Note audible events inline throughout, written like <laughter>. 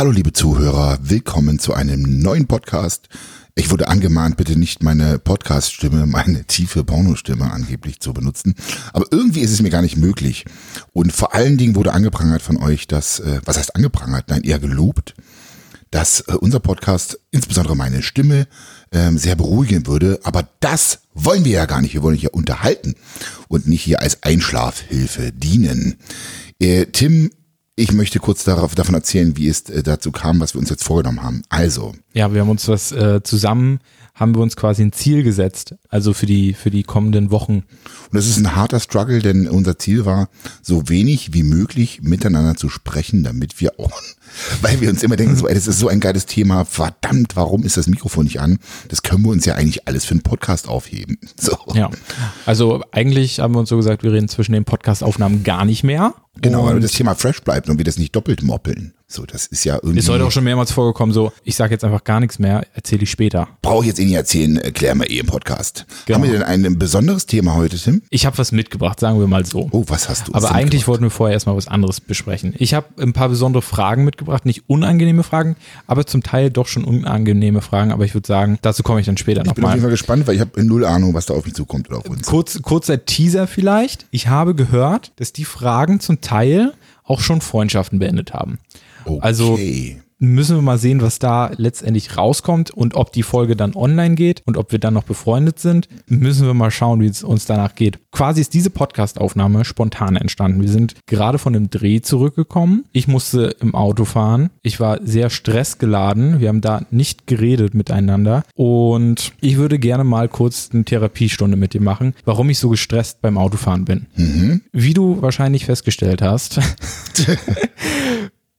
Hallo liebe Zuhörer, willkommen zu einem neuen Podcast. Ich wurde angemahnt, bitte nicht meine Podcast-Stimme, meine tiefe Pornostimme angeblich zu benutzen. Aber irgendwie ist es mir gar nicht möglich. Und vor allen Dingen wurde angeprangert von euch, dass, äh, was heißt angeprangert? Nein, eher gelobt, dass äh, unser Podcast, insbesondere meine Stimme, ähm, sehr beruhigen würde. Aber das wollen wir ja gar nicht. Wir wollen hier unterhalten und nicht hier als Einschlafhilfe dienen. Äh, Tim, ich möchte kurz darauf, davon erzählen, wie es äh, dazu kam, was wir uns jetzt vorgenommen haben. Also. Ja, wir haben uns was äh, zusammen, haben wir uns quasi ein Ziel gesetzt, also für die, für die kommenden Wochen. Und das ist ein harter Struggle, denn unser Ziel war, so wenig wie möglich miteinander zu sprechen, damit wir auch <laughs> weil wir uns immer denken, so, ey, das ist so ein geiles Thema, verdammt, warum ist das Mikrofon nicht an? Das können wir uns ja eigentlich alles für einen Podcast aufheben. <laughs> So. Ja, also eigentlich haben wir uns so gesagt, wir reden zwischen den Podcast-Aufnahmen gar nicht mehr. Genau, weil das Thema fresh bleibt und wir das nicht doppelt moppeln. So, das ist ja irgendwie. Ist heute auch schon mehrmals vorgekommen, so, ich sage jetzt einfach gar nichts mehr, erzähle ich später. Brauche ich jetzt eh nicht erzählen, erklären wir eh im Podcast. Genau. Haben wir denn ein besonderes Thema heute, Tim? Ich habe was mitgebracht, sagen wir mal so. Oh, was hast du? Aber eigentlich wollten wir vorher erstmal was anderes besprechen. Ich habe ein paar besondere Fragen mitgebracht, nicht unangenehme Fragen, aber zum Teil doch schon unangenehme Fragen. Aber ich würde sagen, dazu komme ich dann später nochmal. Ich bin auf jeden Fall gespannt, weil ich habe null Ahnung, was da auf mich zukommt oder auf uns. Kurz, kurzer Teaser vielleicht. Ich habe gehört, dass die Fragen zum Teil auch schon Freundschaften beendet haben. Okay. Also müssen wir mal sehen, was da letztendlich rauskommt und ob die Folge dann online geht und ob wir dann noch befreundet sind. Müssen wir mal schauen, wie es uns danach geht. Quasi ist diese Podcast-Aufnahme spontan entstanden. Wir sind gerade von einem Dreh zurückgekommen. Ich musste im Auto fahren. Ich war sehr stressgeladen. Wir haben da nicht geredet miteinander. Und ich würde gerne mal kurz eine Therapiestunde mit dir machen, warum ich so gestresst beim Autofahren bin. Mhm. Wie du wahrscheinlich festgestellt hast, <laughs>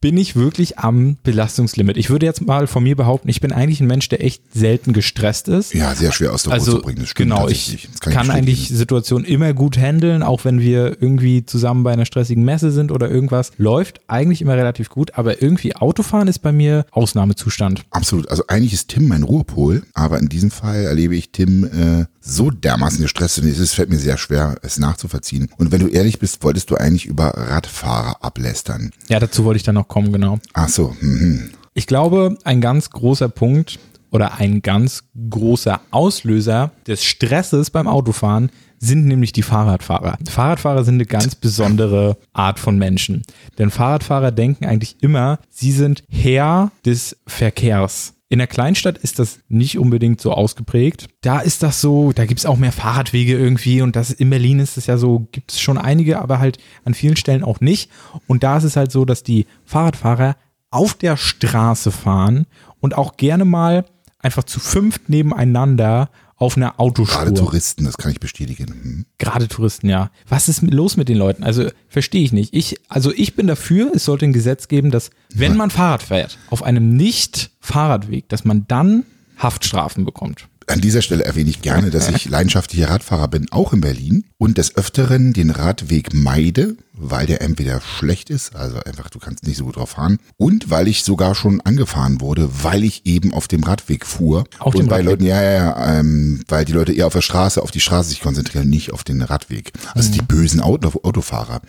bin ich wirklich am Belastungslimit. Ich würde jetzt mal von mir behaupten, ich bin eigentlich ein Mensch, der echt selten gestresst ist. Ja, sehr schwer aus der also, Ruhe zu bringen. Das stimmt genau, ich kann, kann ich eigentlich Situationen immer gut handeln, auch wenn wir irgendwie zusammen bei einer stressigen Messe sind oder irgendwas. Läuft eigentlich immer relativ gut, aber irgendwie Autofahren ist bei mir Ausnahmezustand. Absolut. Also eigentlich ist Tim mein Ruhepol, aber in diesem Fall erlebe ich Tim äh, so dermaßen gestresst und es fällt mir sehr schwer, es nachzuvollziehen. Und wenn du ehrlich bist, wolltest du eigentlich über Radfahrer ablästern. Ja, dazu wollte ich dann noch kommen, genau. Ach so. Mhm. Ich glaube, ein ganz großer Punkt oder ein ganz großer Auslöser des Stresses beim Autofahren sind nämlich die Fahrradfahrer. Fahrradfahrer sind eine ganz besondere Art von Menschen. Denn Fahrradfahrer denken eigentlich immer, sie sind Herr des Verkehrs. In der Kleinstadt ist das nicht unbedingt so ausgeprägt. Da ist das so, da gibt es auch mehr Fahrradwege irgendwie und das in Berlin ist es ja so, gibt es schon einige, aber halt an vielen Stellen auch nicht. Und da ist es halt so, dass die Fahrradfahrer auf der Straße fahren und auch gerne mal einfach zu fünft nebeneinander auf einer Autospur. Gerade Touristen, das kann ich bestätigen. Hm. Gerade Touristen, ja. Was ist los mit den Leuten? Also verstehe ich nicht. Ich, also ich bin dafür, es sollte ein Gesetz geben, dass wenn man Fahrrad fährt, auf einem Nicht-Fahrradweg, dass man dann Haftstrafen bekommt. An dieser Stelle erwähne ich gerne, dass ich leidenschaftlicher Radfahrer bin, auch in Berlin und des Öfteren den Radweg meide, weil der entweder schlecht ist, also einfach du kannst nicht so gut drauf fahren, und weil ich sogar schon angefahren wurde, weil ich eben auf dem Radweg fuhr. Auf und bei Radweg? Leuten, ja, ja, ja, ähm, weil die Leute eher auf der Straße, auf die Straße sich konzentrieren, nicht auf den Radweg. Also die bösen Auto Autofahrer.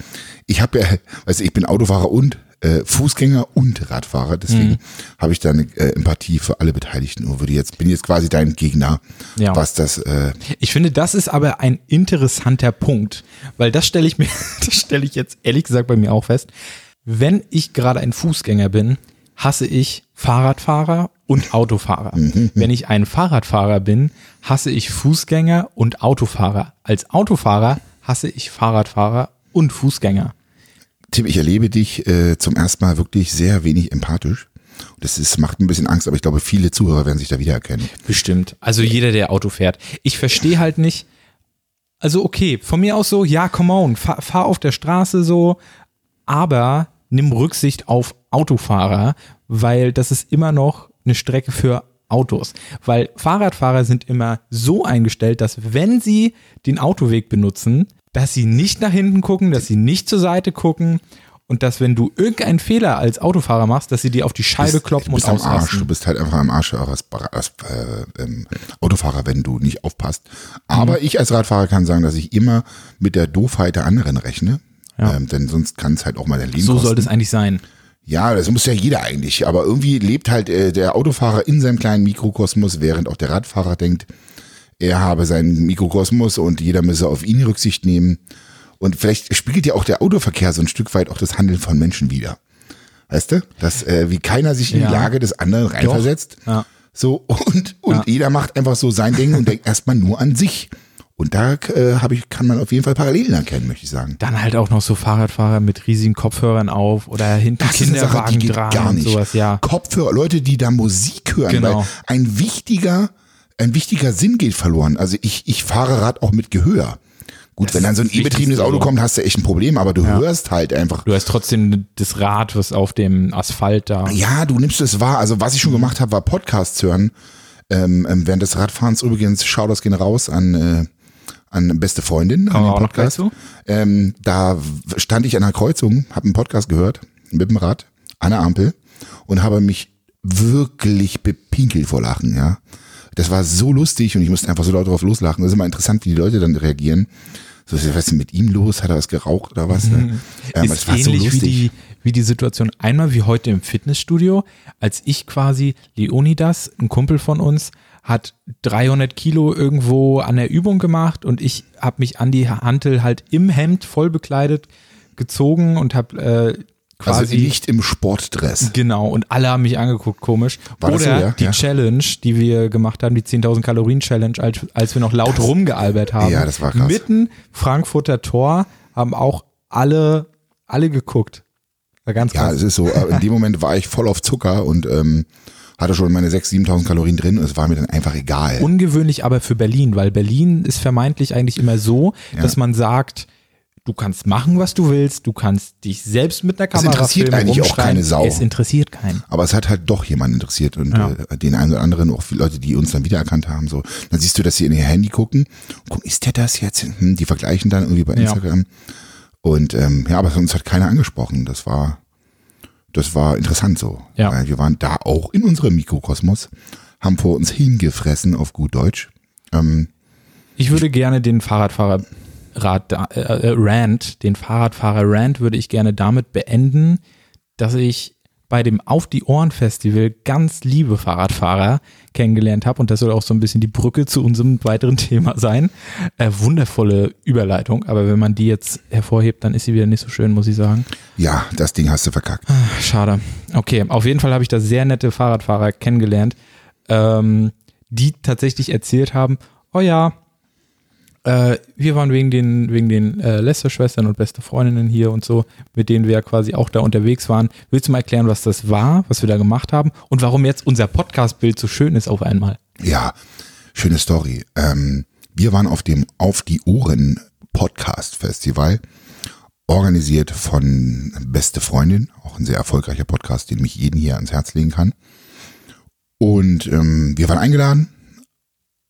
Ich habe ja, weißt du, ich bin Autofahrer und äh, Fußgänger und Radfahrer, deswegen habe ich da eine äh, Empathie für alle Beteiligten und würde jetzt bin jetzt quasi dein Gegner, Ja. was das äh, Ich finde, das ist aber ein interessanter Punkt, weil das stelle ich mir, <laughs> das stelle ich jetzt ehrlich gesagt bei mir auch fest. Wenn ich gerade ein Fußgänger bin, hasse ich Fahrradfahrer und Autofahrer. Wenn ich ein Fahrradfahrer bin, hasse ich Fußgänger und Autofahrer. Als Autofahrer hasse ich Fahrradfahrer und Fußgänger. Tim, ich erlebe dich äh, zum ersten Mal wirklich sehr wenig empathisch. Das ist, macht ein bisschen Angst, aber ich glaube, viele Zuhörer werden sich da wiedererkennen. Bestimmt. Also jeder, der Auto fährt. Ich verstehe halt nicht. Also okay, von mir aus so, ja, come on, fahr, fahr auf der Straße so, aber nimm Rücksicht auf Autofahrer, weil das ist immer noch eine Strecke für Autos. Weil Fahrradfahrer sind immer so eingestellt, dass wenn sie den Autoweg benutzen, dass sie nicht nach hinten gucken, dass sie nicht zur Seite gucken und dass wenn du irgendeinen Fehler als Autofahrer machst, dass sie dir auf die Scheibe Bist- kloppen du bist und am Arsch. Du ausrasten. bist halt einfach am Arsch als, als äh, ähm, Autofahrer, wenn du nicht aufpasst. Aber Mhm. ich als Radfahrer kann sagen, dass ich immer mit der Doofheit der anderen rechne. Ja. Ähm, denn sonst kann es halt auch mal dein Leben So kosten. sollte es eigentlich sein. Ja, das muss ja jeder eigentlich. Aber irgendwie lebt halt äh, der Autofahrer in seinem kleinen Mikrokosmos, während auch der Radfahrer denkt, er habe seinen Mikrokosmos und jeder müsse auf ihn Rücksicht nehmen. Und vielleicht spiegelt ja auch der Autoverkehr so ein Stück weit auch das Handeln von Menschen wider. Weißt du? Dass äh, wie keiner sich in Ja. die Lage des anderen reinversetzt. Ja. So, und, und Ja. jeder macht einfach so sein Ding und denkt erstmal nur an sich. Und da äh, hab ich, kann man auf jeden Fall Parallelen erkennen, möchte ich sagen. Dann halt auch noch so Fahrradfahrer mit riesigen Kopfhörern auf oder hinten Das ist eine Sache, Kinderwagen die geht dran gar nicht. sowas, ja. Kopfhörer, Leute, die da Musik hören, Genau. weil ein wichtiger, ein wichtiger Sinn geht verloren. Also ich, ich fahre Rad auch mit Gehör. Gut, Das wenn dann so ein e-betriebenes Auto kommt, hast du echt ein Problem, aber du hörst halt einfach. Du hast trotzdem das Rad, was auf dem Asphalt da. Ja, du nimmst es wahr. Also was ich schon gemacht habe, war Podcasts hören. Ähm, ähm, während des Radfahrens übrigens, schau das gehen raus an, äh, an beste Freundin, an den Podcast. Ähm, da stand ich an einer Kreuzung, habe einen Podcast gehört mit dem Rad an der Ampel und habe mich wirklich bepinkelt vor Lachen, ja. Das war so lustig und ich musste einfach so laut drauf loslachen. Das ist immer interessant, wie die Leute dann reagieren. So, was ist denn mit ihm los? Hat er was geraucht oder was? Ne? Ähm, ist ähnlich wie die, wie die Situation einmal wie heute im Fitnessstudio, als ich quasi Leonidas, ein Kumpel von uns, hat 300 Kilo irgendwo an der Übung gemacht und ich habe mich an die Hantel halt im Hemd voll bekleidet gezogen und habe äh, quasi also nicht im Sportdress. Genau, und alle haben mich angeguckt, komisch. War das Oder so, ja? die Ja. Challenge, die wir gemacht haben, die 10.000 Kalorien Challenge, als, als wir noch laut rumgealbert haben. Ja, das war krass. Mitten Frankfurter Tor haben auch alle, alle geguckt. War ganz Ja, krass. es ist so. äh, In dem Moment war ich voll auf Zucker und ähm, hatte schon meine 6.000, 7.000 Kalorien drin und es war mir dann einfach egal. Ungewöhnlich aber für Berlin, weil Berlin ist vermeintlich eigentlich immer so, dass man sagt, du kannst machen, was du willst, du kannst dich selbst mit einer Kamera interessiert filmen, eigentlich auch keine Sau. Es interessiert keinen. Aber es hat halt doch jemanden interessiert und Ja. äh, den einen oder anderen, auch viele Leute, die uns dann wiedererkannt haben. So, dann siehst du, dass sie in ihr Handy gucken. Guck, ist der das jetzt? Hm, die vergleichen dann irgendwie bei Ja. Instagram. Und ähm, ja, aber uns hat keiner angesprochen. Das war, das war interessant so. Ja. Weil wir waren da auch in unserem Mikrokosmos, haben vor uns hingefressen auf gut Deutsch. Ähm, Ich würde gerne den Fahrradfahrer Rad, äh, äh, Rant, den Fahrradfahrer Rant würde ich gerne damit beenden, dass ich bei dem Auf die Ohren Festival ganz liebe Fahrradfahrer kennengelernt habe und das soll auch so ein bisschen die Brücke zu unserem weiteren <laughs> Thema sein. Äh, wundervolle Überleitung, aber wenn man die jetzt hervorhebt, dann ist sie wieder nicht so schön, muss ich sagen. ja, das Ding hast du verkackt. Schade. Okay, auf jeden Fall habe ich da sehr nette Fahrradfahrer kennengelernt, ähm, die tatsächlich erzählt haben, oh ja, äh, wir waren wegen den, wegen den äh, Lester-Schwestern und beste Freundinnen hier und so, mit denen wir quasi auch da unterwegs waren. Willst du mal erklären, was das war, was wir da gemacht haben und warum jetzt unser Podcast-Bild so schön ist auf einmal? Ja, schöne Story. Ähm, wir waren auf dem Auf die Ohren Podcast Festival, organisiert von Beste Freundin, auch ein sehr erfolgreicher Podcast, den mich jeden hier ans Herz legen kann. Und ähm, wir waren eingeladen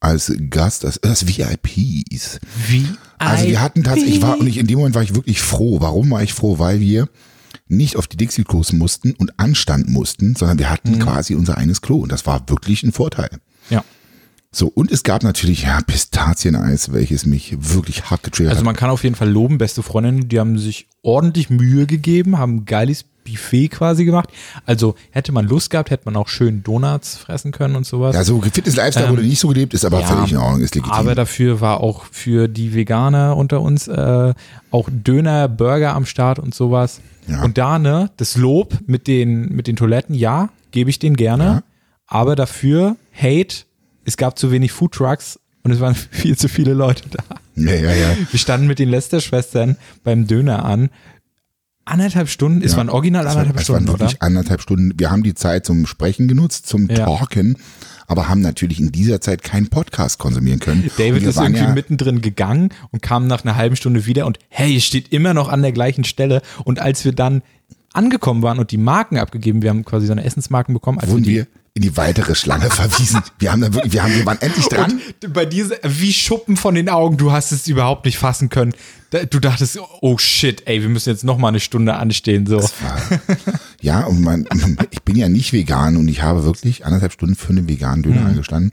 als Gast, als, als VIPs. Wie? Also wir hatten tatsächlich, ich war, und ich, in dem Moment war ich wirklich froh. Warum war ich froh? Weil wir nicht auf die Dixie-Klos mussten und Anstand mussten, sondern wir hatten quasi unser eines Klo. Und das war wirklich ein Vorteil. Ja. So, und es gab natürlich, ja, Pistazieneis, welches mich wirklich hart getriggert Also hat. man kann auf jeden Fall loben, beste Freundinnen, die haben sich ordentlich Mühe gegeben, haben geiles Buffet quasi gemacht. Also hätte man Lust gehabt, hätte man auch schön Donuts fressen können und sowas. Ja, so Fitness-Lifestyle wurde nicht so gelebt, ist aber ja, völlig in Ordnung, ist legitim. Aber dafür war auch für die Veganer unter uns äh, auch Döner, Burger am Start und sowas. Ja. Und da, ne, das Lob mit den, mit den Toiletten, ja, gebe ich denen gerne. Aber dafür, Hate, es gab zu wenig Foodtrucks und es waren <laughs> viel zu viele Leute da. ja, ja, ja. Wir standen mit den Lester-Schwestern beim Döner an. Anderthalb Stunden, es Ja, waren original Es war- anderthalb es waren Stunden, oder? wirklich anderthalb Stunden. Wir haben die Zeit zum Sprechen genutzt, zum Ja. Talken, aber haben natürlich in dieser Zeit keinen Podcast konsumieren können. <laughs> David ist irgendwie ja, mittendrin gegangen und kam nach einer halben Stunde wieder und hey, es steht immer noch an der gleichen Stelle. Und als wir dann angekommen waren und die Marken abgegeben, wir haben quasi so eine Essensmarken bekommen, als wurden die, wir in die weitere Schlange <laughs> verwiesen. Wir haben da wirklich, wir haben, wir waren endlich dran. Und bei dir wie Schuppen von den Augen, du hast es überhaupt nicht fassen können. Da- Du dachtest, oh shit, ey, wir müssen jetzt noch mal eine Stunde anstehen so. Ja, und mein, ich bin ja nicht vegan und ich habe wirklich anderthalb Stunden für einen veganen Döner angestanden,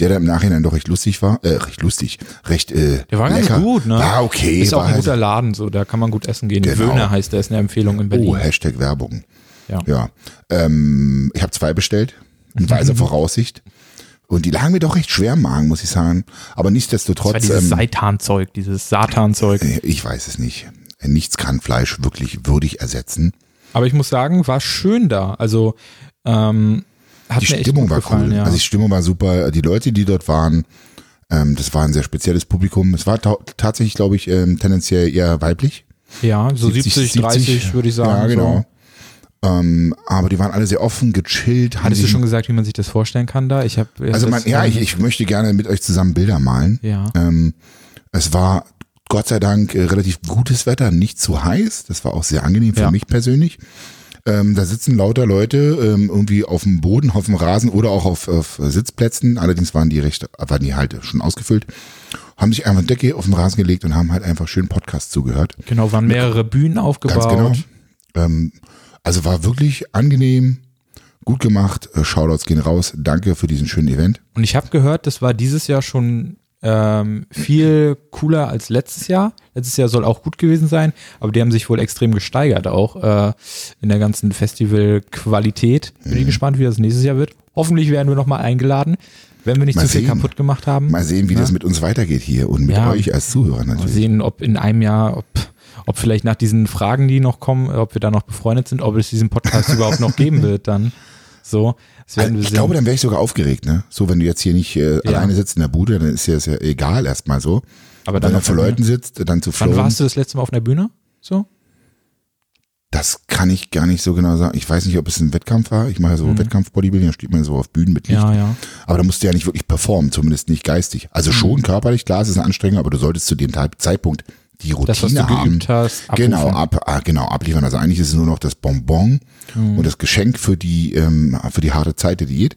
der dann im Nachhinein doch recht lustig war, äh, recht lustig, recht äh, Der war lecker. ganz gut, ne? War okay. Ist auch war ein halt- guter Laden, so, da kann man gut essen gehen. Genau. Wöhner heißt der, ist eine Empfehlung in Berlin. Oh, Hashtag Werbung. Ja. Ja. Ähm, ich habe zwei bestellt, in weiser Voraussicht. Und die lagen mir doch recht schwer im Magen, muss ich sagen. Aber Das nichtsdestotrotz, war dieses ähm, Seitanzeug, dieses Satanzeug. ich weiß es nicht. Nichts kann Fleisch wirklich würdig ersetzen. Aber ich muss sagen, war schön da. Also ähm, hat Die mir echt Stimmung gut war gefallen, cool. Ja. Also die Stimmung war super. Die Leute, die dort waren, ähm, das war ein sehr spezielles Publikum. Es war ta tatsächlich, glaube ich, ähm, tendenziell eher weiblich. ja, so 70, 30 würde ich sagen. Ja, genau. So. Ähm, aber die waren alle sehr offen, gechillt. Hattest du schon gesagt, wie man sich das vorstellen kann da? Ich habe Also man, ja, ich, ich möchte gerne mit euch zusammen Bilder malen. ja. Ähm, es war Gott sei Dank äh, relativ gutes Wetter, nicht zu heiß. Das war auch sehr angenehm für Ja. mich persönlich. Ähm, da sitzen lauter Leute ähm, irgendwie auf dem Boden, auf dem Rasen oder auch auf, auf Sitzplätzen. Allerdings waren die recht, waren die halt schon ausgefüllt. Haben sich einfach eine Decke auf den Rasen gelegt und haben halt einfach schön Podcast zugehört. Genau, waren mehrere Bühnen aufgebaut. Ganz genau. Ähm, also war wirklich angenehm, gut gemacht. Äh, Shoutouts gehen raus. Danke für diesen schönen Event. Und ich habe gehört, das war dieses Jahr schon ähm, viel cooler als letztes Jahr. Letztes Jahr soll auch gut gewesen sein, aber die haben sich wohl extrem gesteigert auch äh, in der ganzen Festivalqualität. Bin Mhm. ich gespannt, wie das nächstes Jahr wird. Hoffentlich werden wir nochmal eingeladen, wenn wir nicht Mal zu viel sehen. kaputt gemacht haben. Mal sehen, wie Ja. das mit uns weitergeht hier und mit Ja. euch als Zuhörer Mal natürlich. sehen, ob in einem Jahr, ob, ob vielleicht nach diesen Fragen, die noch kommen, ob wir da noch befreundet sind, ob es diesen Podcast <laughs> überhaupt noch geben wird dann. So, wir ich glaube, dann wäre ich sogar aufgeregt, ne? So, wenn du jetzt hier nicht äh, alleine sitzt in der Bude, dann ist dir das ja egal erstmal so. aber Wenn dann du auf vor. Leuten sitzt, dann zu Wann warst du das letzte Mal auf einer Bühne? So? das kann ich gar nicht so genau sagen. Ich weiß nicht, ob es ein Wettkampf war. Ich mache ja so Wettkampf-Bodybuilding, da steht man so auf Bühnen mit Licht. Mhm. Ja, ja. Aber da musst du ja nicht wirklich performen, zumindest nicht geistig. Also Mhm. schon körperlich, klar, es ist eine Anstrengung, aber du solltest zu dem Zeitpunkt die Routine Das, was du haben. hast. Genau, ab, ah, genau, abliefern. Also eigentlich ist es nur noch das Bonbon Mhm. und das Geschenk für die, ähm, für die harte Zeit der Diät.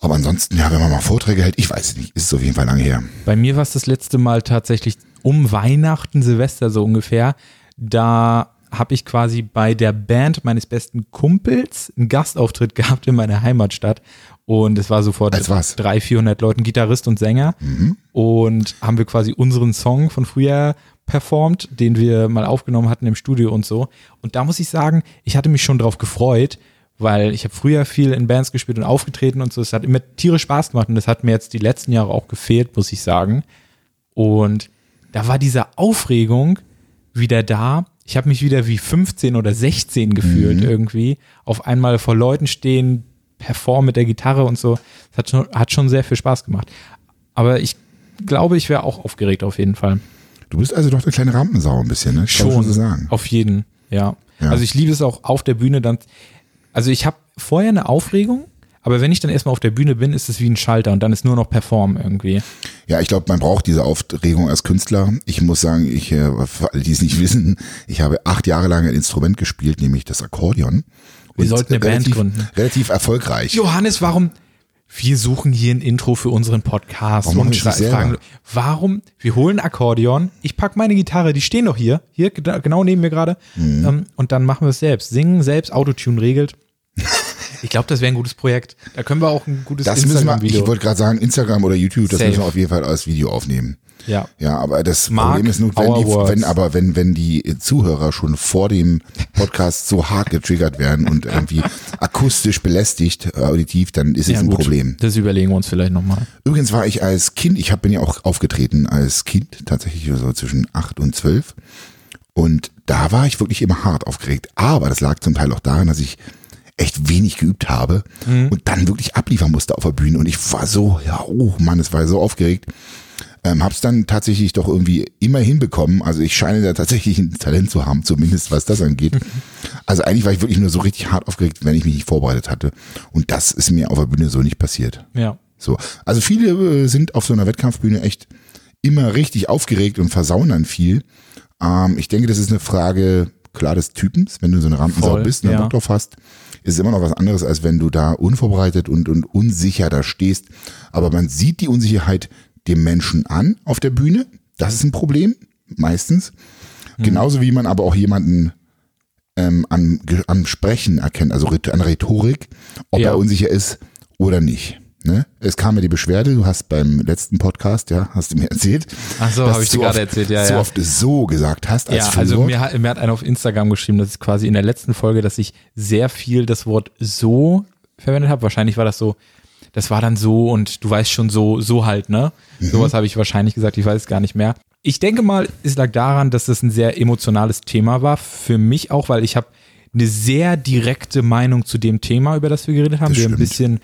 Aber ansonsten, ja, wenn man mal Vorträge hält, ich weiß es nicht, ist es auf jeden Fall lange her. Bei mir war es das letzte Mal tatsächlich um Weihnachten, Silvester so ungefähr. Da habe ich quasi bei der Band meines besten Kumpels einen Gastauftritt <laughs> gehabt in meiner Heimatstadt. Und es war sofort? 300, 400 Leuten, Gitarrist und Sänger. Und haben wir quasi unseren Song von früher performt, den wir mal aufgenommen hatten im Studio und so. Und da muss ich sagen, ich hatte mich schon drauf gefreut, weil ich habe früher viel in Bands gespielt und aufgetreten und so. Es hat immer tierisch Spaß gemacht und das hat mir jetzt die letzten Jahre auch gefehlt, muss ich sagen. Und da war diese Aufregung wieder da. Ich habe mich wieder wie 15 oder 16 gefühlt irgendwie. Auf einmal vor Leuten stehen, performen mit der Gitarre und so. Das hat schon, hat schon sehr viel Spaß gemacht. Aber ich glaube, ich wäre auch aufgeregt auf jeden Fall. Du bist also doch eine kleine Rampensau ein bisschen, ne? Kann man so sagen. Auf jeden, ja. Ja. Also ich liebe es auch auf der Bühne dann. Also ich habe vorher eine Aufregung, aber wenn ich dann erstmal auf der Bühne bin, ist es wie ein Schalter und dann ist nur noch Performen irgendwie. Ja, ich glaube, man braucht diese Aufregung als Künstler. Ich muss sagen, ich, äh, für alle, die es nicht <laughs> wissen, ich habe acht Jahre lang ein Instrument gespielt, nämlich das Akkordeon. Wir Und sollten eine Band relativ, gründen. Relativ erfolgreich. Johannes, warum? Wir suchen hier ein Intro für unseren Podcast Warum und fragen, warum? Wir holen Akkordeon, ich pack meine Gitarre, die stehen doch hier, hier genau neben mir gerade, Mhm. ähm, und dann machen wir es selbst. Singen selbst, Autotune regelt. <laughs> Ich glaube, das wäre ein gutes Projekt. Da können wir auch ein gutes Das müssen wir, Instagram-Video. ich wollte gerade sagen, Instagram oder YouTube, das Safe. müssen wir auf jeden Fall als Video aufnehmen. Ja. Ja, aber das Mark Problem ist nur, wenn, die, wenn aber wenn wenn die Zuhörer schon vor dem Podcast so hart getriggert werden und irgendwie <laughs> akustisch belästigt, äh, auditiv, dann ist es ja, ein gut. Problem. Das überlegen wir uns vielleicht nochmal. Übrigens war ich als Kind, ich hab, bin ja auch aufgetreten als Kind, tatsächlich so zwischen acht und zwölf. Und da war ich wirklich immer hart aufgeregt. Aber das lag zum Teil auch daran, dass ich echt wenig geübt habe und dann wirklich abliefern musste auf der Bühne. Und ich war so, ja, oh Mann, es war so aufgeregt. Ähm, hab's dann tatsächlich doch irgendwie immer hinbekommen. Also ich scheine da tatsächlich ein Talent zu haben, zumindest was das angeht. <laughs> Also eigentlich war ich wirklich nur so richtig hart aufgeregt, wenn ich mich nicht vorbereitet hatte. Und das ist mir auf der Bühne so nicht passiert. Ja. So, also viele äh, sind auf so einer Wettkampfbühne echt immer richtig aufgeregt und versauen dann viel. Ähm, ich denke, das ist eine Frage klar des Typens. Wenn du so eine Rampensau Voll, bist und ja. Bock drauf hast, ist es immer noch was anderes, als wenn du da unvorbereitet und, und unsicher da stehst. Aber man sieht die Unsicherheit dem Menschen an auf der Bühne. Das ist ein Problem, meistens. Mhm. Genauso wie man aber auch jemanden ähm, am, am Sprechen erkennt, also an Rhetorik, ob Ja. er unsicher ist oder nicht. Ne? Es kam mir die Beschwerde, du hast beim letzten Podcast, ja, hast du mir <laughs> erzählt. Ach so, habe ich dir gerade erzählt, ja, So ja. oft so gesagt hast als Ja, also mir hat, mir hat einer auf Instagram geschrieben, dass ich quasi in der letzten Folge, dass ich sehr viel das Wort so verwendet habe. Wahrscheinlich war das so, das war dann so und du weißt schon so, so halt, ne? Mhm. Sowas habe ich wahrscheinlich gesagt, ich weiß es gar nicht mehr. Ich denke mal, es lag daran, dass es ein sehr emotionales Thema war. Für mich auch, weil ich habe eine sehr direkte Meinung zu dem Thema, über das wir geredet haben. Das wir haben ein stimmt. bisschen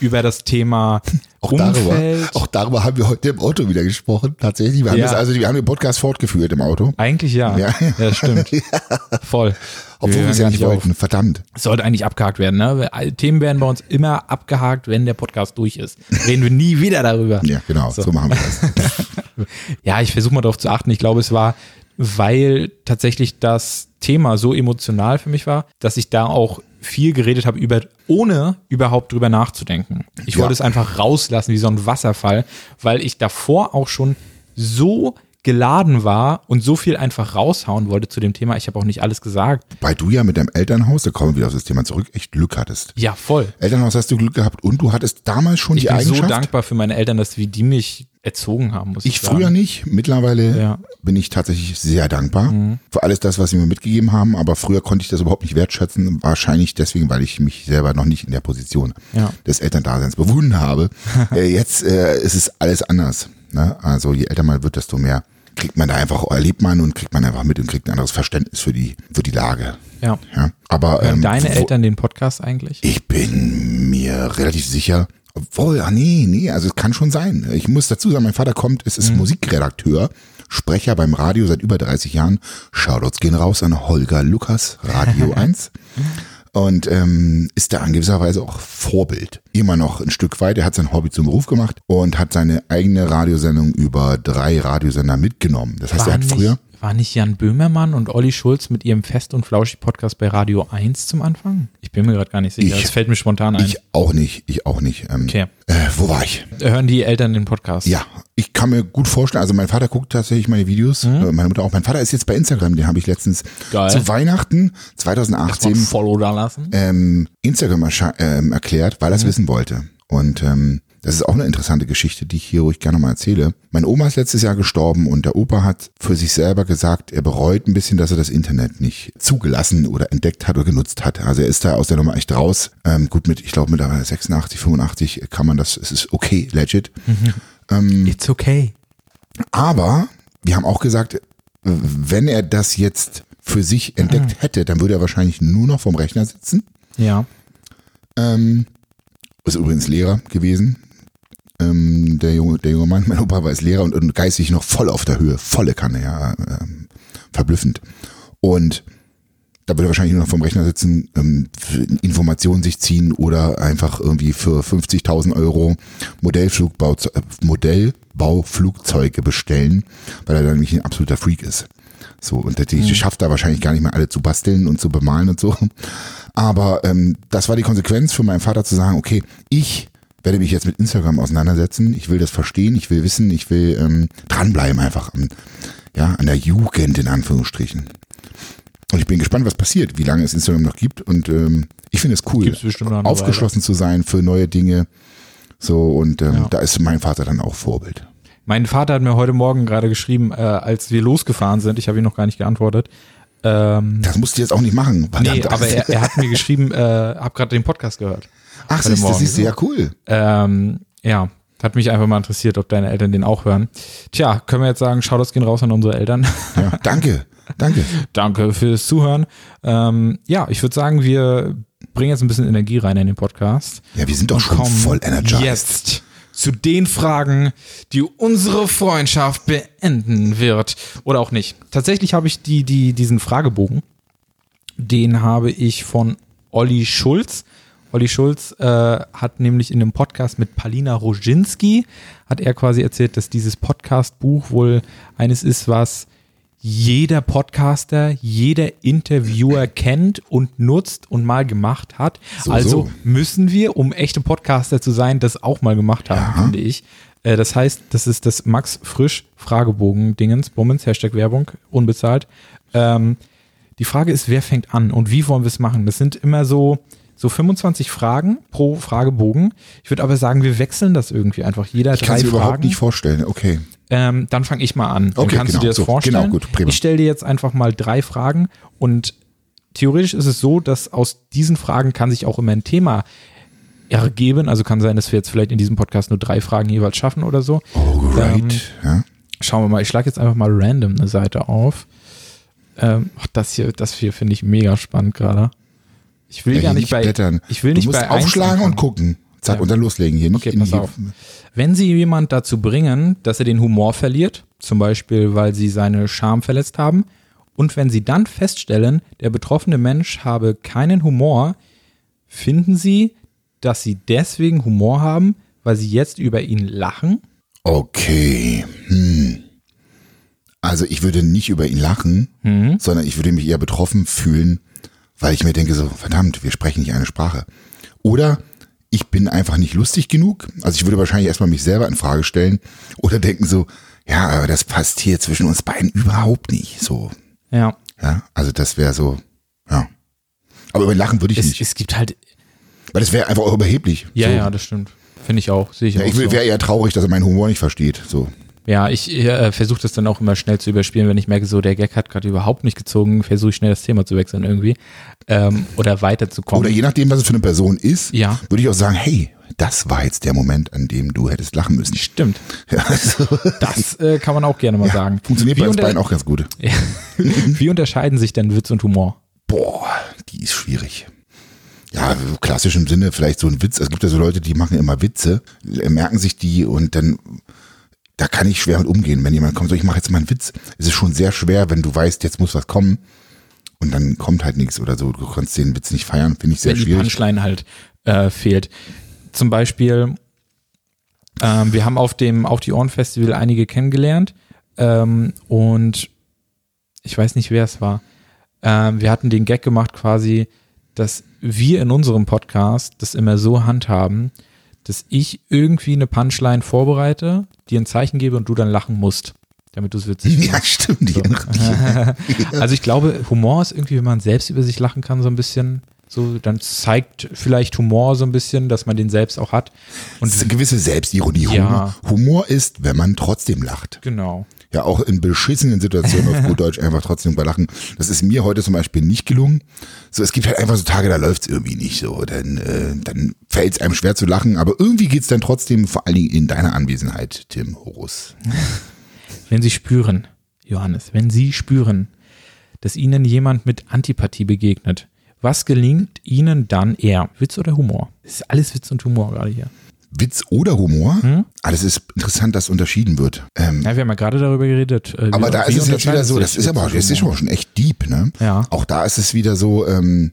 über das Thema <laughs> auch darüber, Umfeld. auch darüber haben wir heute im Auto wieder gesprochen. Tatsächlich, wir haben, Ja. das, also, wir haben den Podcast fortgeführt im Auto. Eigentlich ja. Ja. Ja, stimmt. <laughs> Voll. Obwohl wir es ja nicht auf. wollten. Verdammt. Es sollte eigentlich abgehakt werden. Ne? Themen werden bei uns immer abgehakt, wenn der Podcast durch ist. Reden wir nie wieder darüber. Ja, genau, so, machen wir das. <laughs> Ja, ich versuche mal darauf zu achten. Ich glaube, es war, weil tatsächlich das Thema so emotional für mich war, dass ich da auch viel geredet habe über, ohne überhaupt drüber nachzudenken. Ich Ja. wollte es einfach rauslassen wie so ein Wasserfall, weil ich davor auch schon so geladen war und so viel einfach raushauen wollte zu dem Thema. Ich habe auch nicht alles gesagt. Weil du ja mit deinem Elternhaus, da kommen wir wieder auf das Thema zurück, echt Glück hattest. Ja, voll. Elternhaus hast du Glück gehabt und du hattest damals schon Ich die bin so Eigenschaft. dankbar für meine Eltern, dass wie die mich erzogen haben, muss ich, Ich sagen. früher nicht, mittlerweile Ja. Mhm. bin ich tatsächlich sehr dankbar für alles das, was sie mir mitgegeben haben, aber früher konnte ich das überhaupt nicht wertschätzen, wahrscheinlich deswegen, weil ich mich selber noch nicht in der Position Ja. des Elterndaseins befunden habe. <laughs> äh, jetzt äh, ist es alles anders. Ne? Also je älter man wird, desto mehr kriegt man da einfach, erlebt man und kriegt man einfach mit und kriegt ein anderes Verständnis für die, für die Lage. Ja. Ja. Aber ähm, deine Eltern den Podcast eigentlich? ich bin mir relativ sicher, obwohl, ah nee, nee, also es kann schon sein. Ich muss dazu sagen, mein Vater kommt, es Mhm. ist Musikredakteur, Sprecher beim Radio seit über 30 Jahren. Shoutouts gehen raus an Holger Lukas, Radio <laughs> 1. Und ähm, ist da in gewisser Weise auch Vorbild. Immer noch ein Stück weit. Er hat sein Hobby zum Beruf gemacht und hat seine eigene Radiosendung über drei Radiosender mitgenommen. Das heißt, er hat früher, war nicht Jan Böhmermann und Olli Schulz mit ihrem Fest- und Flauschig-Podcast bei Radio 1 zum Anfang? Ich bin mir gerade gar nicht sicher. Ich- das fällt mir spontan ein. ich auch nicht, ich auch nicht. Ähm, Okay. äh, wo war ich? Hören die Eltern den Podcast? Ja, ich kann mir gut vorstellen, also mein Vater guckt tatsächlich meine Videos, äh, meine Mutter auch. Mein Vater ist jetzt bei Instagram, den habe ich letztens Geil. zu Weihnachten Mal 2018 Follow da lassen. ähm, Instagram ähm, erklärt, weil er es wissen wollte. Und ähm, das ist auch eine interessante Geschichte, die ich hier ruhig gerne mal erzähle. Meine Oma ist letztes Jahr gestorben und der Opa hat für sich selber gesagt, er bereut ein bisschen, dass er das Internet nicht zugelassen oder entdeckt hat oder genutzt hat. Also er ist da aus der Nummer echt raus. Ähm, gut, mit, ich glaube mittlerweile 86, 85 kann man das, es ist okay, legit. It's okay. Aber wir haben auch gesagt, wenn er das jetzt für sich entdeckt hätte, dann würde er wahrscheinlich nur noch vom Rechner sitzen. Ja. Ähm, ist übrigens Lehrer gewesen. Ähm, der, junge, der junge Mann, <laughs> mein Opa war als Lehrer und, und geistig noch voll auf der Höhe, volle Kanne, ja, ähm, verblüffend. Und da würde er wahrscheinlich nur noch vom Rechner sitzen, ähm, Informationen sich ziehen oder einfach irgendwie für 50.000 Euro Modellflugbau, äh, Modellbauflugzeuge bestellen, weil er dann nämlich ein absoluter Freak ist. So, und der, die schafft da wahrscheinlich gar nicht mehr alle zu basteln und zu bemalen und so. Aber ähm, das war die Konsequenz für meinen Vater zu sagen, okay, ich werde mich jetzt mit Instagram auseinandersetzen, ich will das verstehen, ich will wissen, ich will ähm, dranbleiben einfach an, ja, an der Jugend in Anführungsstrichen. Und ich bin gespannt, was passiert, wie lange es Instagram noch gibt. Und ähm, ich finde es cool, aufgeschlossen zu sein für neue Dinge. So, und ähm, Ja. da ist mein Vater dann auch Vorbild. Mein Vater hat mir heute Morgen gerade geschrieben, äh, als wir losgefahren sind, ich habe ihm noch gar nicht geantwortet. Ähm, Das musst du jetzt auch nicht machen. nee, aber er, er hat mir geschrieben, äh, hab gerade den Podcast gehört. Ach, siehst du, siehst du, ja cool. Ähm, ja, hat mich einfach mal interessiert, ob deine Eltern den auch hören. Tja, können wir jetzt sagen, Shoutouts gehen raus an unsere Eltern. Ja, danke, danke. <laughs> Danke fürs Zuhören. Ähm, ja, ich würde sagen, wir bringen jetzt ein bisschen Energie rein in den Podcast. Ja, wir sind doch schon voll energized. Jetzt zu den Fragen, die unsere Freundschaft beenden wird. Oder auch nicht. Tatsächlich habe ich die, die, diesen Fragebogen, den habe ich von Olli Schulz. Olli Schulz äh, hat nämlich in einem Podcast mit Palina Roginski, hat er quasi erzählt, dass dieses Podcast-Buch wohl eines ist, was jeder Podcaster, jeder Interviewer <clears throat> kennt und nutzt und mal gemacht hat. So, also so. müssen wir, um echte Podcaster zu sein, das auch mal gemacht haben, Ja. finde ich. Äh, Das heißt, das ist das Max Frisch Fragebogen Dingens, Bummens, Hashtag Werbung, unbezahlt. Ähm, die Frage ist, wer fängt an und wie wollen wir es machen? Das sind immer so so 25 Fragen pro Fragebogen. Ich würde aber sagen, wir wechseln das irgendwie einfach. Jeder Ich kann drei es mir überhaupt nicht vorstellen. Okay. Ähm, dann fange ich mal an. Dann Okay, kannst genau, du dir das so, vorstellen. genau, gut, prima. Ich stelle dir jetzt einfach mal drei Fragen und theoretisch ist es so, dass aus diesen Fragen kann sich auch immer ein Thema ergeben. Also kann sein, dass wir jetzt vielleicht in diesem Podcast nur drei Fragen jeweils schaffen oder so. Alright. Ähm, ja. Schauen wir mal, ich schlage jetzt einfach mal random eine Seite auf. Ähm, ach, das hier, das hier finde ich mega spannend gerade. Ich will Ja, gar hier nicht bei, blättern. ich will du nicht musst bei aufschlagen und gucken. Zack, Ja. und dann loslegen hier. Nicht Okay, pass auf. Wenn Sie jemand dazu bringen, dass er den Humor verliert, zum Beispiel weil Sie seine Scham verletzt haben, und wenn Sie dann feststellen, der betroffene Mensch habe keinen Humor, finden Sie, dass Sie deswegen Humor haben, weil Sie jetzt über ihn lachen? Okay. Hm. Also ich würde nicht über ihn lachen, Mhm. sondern ich würde mich eher betroffen fühlen, weil ich mir denke so, verdammt, wir sprechen nicht eine Sprache. Oder ich bin einfach nicht lustig genug. Also ich würde wahrscheinlich erstmal mich selber in Frage stellen oder denken so, ja, aber das passt hier zwischen uns beiden überhaupt nicht. So, Ja. ja, also das wäre so, ja. Aber über lachen würde ich Es, nicht, es gibt halt, weil das wäre einfach auch überheblich. ja, so. ja, das stimmt. Finde ich auch, sehe ich Ja, auch ich so. wäre eher traurig, dass er meinen Humor nicht versteht. So. Ja, ich äh, versuche das dann auch immer schnell zu überspielen, wenn ich merke, so der Gag hat gerade überhaupt nicht gezogen, versuche ich schnell das Thema zu wechseln irgendwie ähm, oder weiterzukommen. Oder je nachdem, was es für eine Person ist, Ja. würde ich auch sagen, hey, das war jetzt der Moment, an dem du hättest lachen müssen. Stimmt, <laughs> Ja, also, <laughs> das äh, kann man auch gerne mal sagen. funktioniert Wie bei uns beiden auch ganz gut. <laughs> Ja. Wie unterscheiden sich denn Witz und Humor? Boah, die ist schwierig. Ja, klassisch im Sinne, vielleicht so ein Witz. Es gibt ja so Leute, die machen immer Witze, äh, merken sich die und dann, da kann ich schwer mit umgehen. Wenn jemand kommt, so, ich mache jetzt mal einen Witz. Es ist schon sehr schwer, wenn du weißt, jetzt muss was kommen und dann kommt halt nichts oder so. Du kannst den Witz nicht feiern, finde ich sehr wenn die schwierig. Punchline halt äh, fehlt. Zum Beispiel, ähm, wir haben auf dem Auf die Ohren Festival einige kennengelernt ähm, und ich weiß nicht, wer es war. Ähm, wir hatten den Gag gemacht quasi, dass wir in unserem Podcast das immer so handhaben, dass ich irgendwie eine Punchline vorbereite, dir ein Zeichen gebe und du dann lachen musst, damit du es witzig findest. Ja, stimmt. Die <laughs> Also ich glaube, Humor ist irgendwie, wenn man selbst über sich lachen kann, so ein bisschen, so, dann zeigt vielleicht Humor so ein bisschen, dass man den selbst auch hat. Das ist eine gewisse Selbstironie. Ja. Humor, Humor ist, wenn man trotzdem lacht. Genau. Ja, auch in beschissenen Situationen auf gut Deutsch einfach trotzdem bei lachen. Das ist mir heute zum Beispiel nicht gelungen. So, es gibt halt einfach so Tage, da läuft's irgendwie nicht so. Dann, äh, dann fällt es einem schwer zu lachen, aber irgendwie geht's dann trotzdem, vor allen Dingen in deiner Anwesenheit, Tim Horus. <laughs> Wenn Sie spüren, Johannes, wenn Sie spüren, dass Ihnen jemand mit Antipathie begegnet, was gelingt Ihnen dann eher? Witz oder Humor? Das ist alles Witz und Humor gerade hier. Witz oder Humor? Hm? Das ist interessant, dass unterschieden wird. Ähm, Ja, wir haben ja gerade darüber geredet. äh, aber da ist es jetzt wieder so, das ist aber, das ist schon echt deep, ne? Ja. Auch da ist es wieder so, ähm,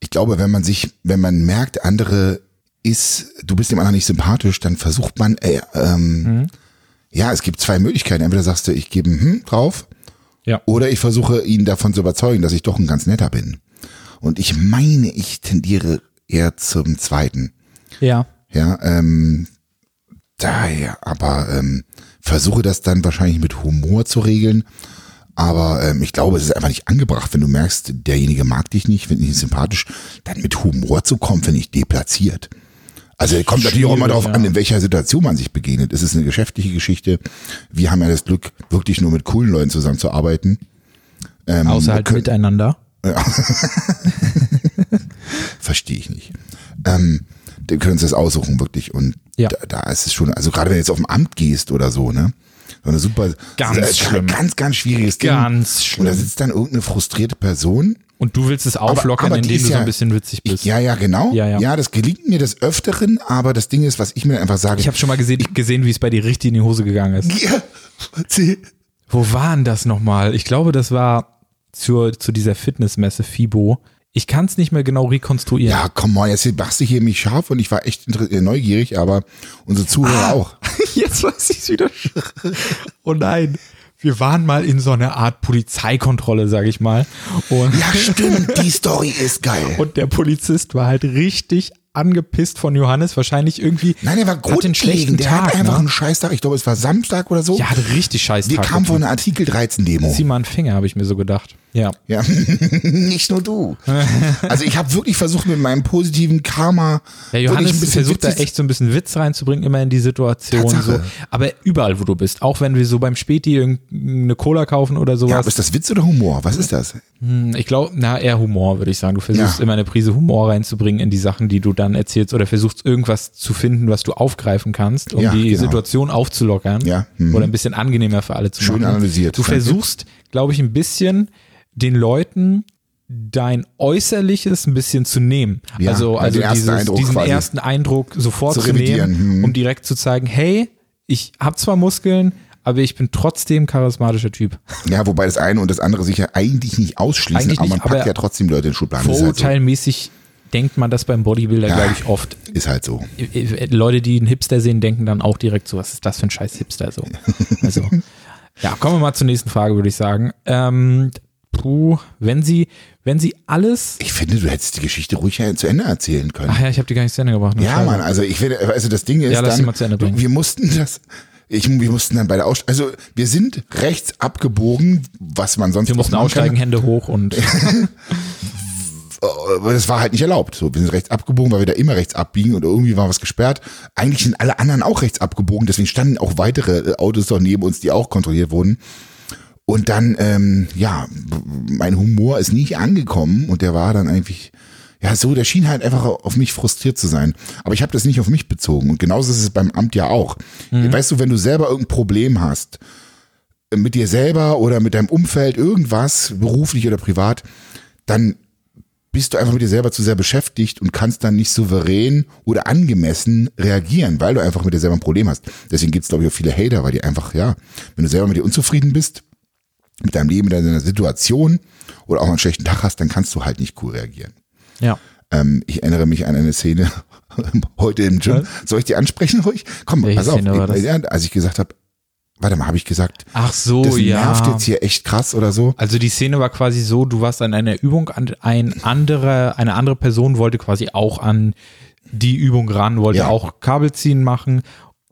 ich glaube, wenn man sich, wenn man merkt, andere ist, du bist dem anderen nicht sympathisch, dann versucht man, äh, ähm, Mhm. ja, es gibt zwei Möglichkeiten. Entweder sagst du, ich gebe Hm drauf, Ja. oder ich versuche ihn davon zu überzeugen, dass ich doch ein ganz netter bin. Und ich meine, ich tendiere eher zum zweiten. Ja. Ja, ähm, daher, aber ähm, versuche das dann wahrscheinlich mit Humor zu regeln. Aber ähm, ich glaube, es ist einfach nicht angebracht, wenn du merkst, derjenige mag dich nicht, findet dich nicht sympathisch, dann mit Humor zu kommen, finde ich deplatziert. Also kommt natürlich auch immer darauf an, ja. in welcher Situation man sich begegnet. Es ist eine geschäftliche Geschichte. Wir haben ja das Glück, wirklich nur mit coolen Leuten zusammenzuarbeiten. Ähm, Außer halt können- miteinander. <laughs> Verstehe ich nicht. Ähm, wir können uns das aussuchen, wirklich. Und Ja. da, da ist es schon, also gerade wenn du jetzt auf dem Amt gehst oder so, ne? So eine super, Ganz das ist ein schlimm. ganz, ganz schwieriges Ding. Ganz Und da schlimm. sitzt dann irgendeine frustrierte Person. Und du willst es auflockern, aber die indem du so ja- ein bisschen witzig bist. Ich, ja, ja, genau. Ja, ja. das gelingt mir des Öfteren, aber das Ding ist, was ich mir einfach sage. Ich habe schon mal gesehen, gesehen, wie es bei dir richtig in die Hose gegangen ist. ja. Wo waren das nochmal? Ich glaube, das war zur, zu dieser Fitnessmesse FIBO. Ich kann es nicht mehr genau rekonstruieren. ja, komm mal, jetzt machst du hier mich scharf und ich war echt äh, neugierig, aber unsere Zuhörer auch. <laughs> Jetzt weiß ich es wieder. Oh nein. Wir waren mal in so einer Art Polizeikontrolle, sag ich mal. Und, Ja, stimmt, die Story ist geil. <laughs> und der Polizist war halt richtig angepisst von Johannes. Wahrscheinlich irgendwie. Nein, der war hat einen schlechten. Der Tag. hat einfach ne? einen Scheißtag. Ich glaube, es war Samstag oder so. Ja, hat richtig scheiß Wir kamen von einer Artikel 13 Demo. Zieh mal einen Finger, habe ich mir so gedacht. Ja. Ja, <laughs> nicht nur du. Also ich habe wirklich versucht mit meinem positiven Karma Ja, Johannes versucht da echt so ein bisschen Witz reinzubringen, immer in die Situation. So. Aber überall, wo du bist. Auch wenn wir so beim Späti irgendeine Cola kaufen oder Ja, sowas. aber ist das Witz oder Humor? Was ist das? Hm, Ich glaube, na, eher Humor, würde ich sagen. Du versuchst Ja. immer eine Prise Humor reinzubringen in die Sachen, die du dann erzählst oder versuchst irgendwas zu finden, was du aufgreifen kannst, um Ja, die genau. Situation aufzulockern Ja, mhm. oder ein bisschen angenehmer für alle zu Schön machen. analysiert, Du versuchst, glaube ich, ein bisschen den Leuten dein Äußerliches ein bisschen zu nehmen. Ja, also also dieses, Eindruck diesen quasi. ersten Eindruck sofort Zu zu, nehmen, hm. um direkt zu zeigen, hey, ich habe zwar Muskeln, aber ich bin trotzdem charismatischer Typ. Ja, wobei das eine und das andere sich ja eigentlich nicht ausschließen, Eigentlich aber man nicht, packt aber ja trotzdem Leute in Schubladen. Ist halt, so. Vorurteilmäßig denkt man das beim Bodybuilder, Ja. glaube ich, oft. ist halt so. Leute, die einen Hipster sehen, denken dann auch direkt so, was ist das für ein scheiß Hipster so. Also, <laughs> ja, kommen wir mal zur nächsten Frage, würde ich sagen. Ähm, puh, wenn sie, wenn sie alles, Ich finde, du hättest die Geschichte ruhig zu Ende erzählen können. ach ja, ich habe die gar nicht zu Ende gebracht. ne? Ja, Scheiße. Mann, also ich finde, also das Ding ist Ja, lass dann, mal zu Ende bringen. wir mussten das, ich, wir mussten dann bei der Aussteigung, also wir sind rechts abgebogen, was man sonst Wir mussten aussteigen, kann. Hände hoch und das war halt nicht erlaubt. So, wir sind rechts abgebogen, weil wir da immer rechts abbiegen und irgendwie war was gesperrt. Eigentlich sind alle anderen auch rechts abgebogen, deswegen standen auch weitere äh, Autos doch neben uns, die auch kontrolliert wurden. Und dann, ähm, ja, mein Humor ist nicht angekommen und der war dann eigentlich, ja, so, der schien halt einfach auf mich frustriert zu sein. Aber ich habe das nicht auf mich bezogen. Und genauso ist es beim Amt ja auch. Weißt du, wenn du selber irgendein Problem hast, äh, mit dir selber oder mit deinem Umfeld, irgendwas, beruflich oder privat, dann bist du einfach mit dir selber zu sehr beschäftigt und kannst dann nicht souverän oder angemessen reagieren, weil du einfach mit dir selber ein Problem hast. Deswegen gibt's glaube ich, auch viele Hater, weil die einfach, ja, wenn du selber mit dir unzufrieden bist, mit deinem Leben, mit deiner Situation oder auch einen schlechten Tag hast, dann kannst du halt nicht cool reagieren. ja. Ähm, ich erinnere mich an eine Szene <laughs> heute im Gym. Soll ich die ansprechen ruhig? Komm, Welche pass auf. Ja, als ich gesagt habe, warte mal, habe ich gesagt, Ach so, das ja. nervt jetzt hier echt krass oder so? Also die Szene war quasi so, du warst an einer Übung, an ein andere, eine andere Person wollte quasi auch an die Übung ran, wollte Ja. auch Kabelziehen machen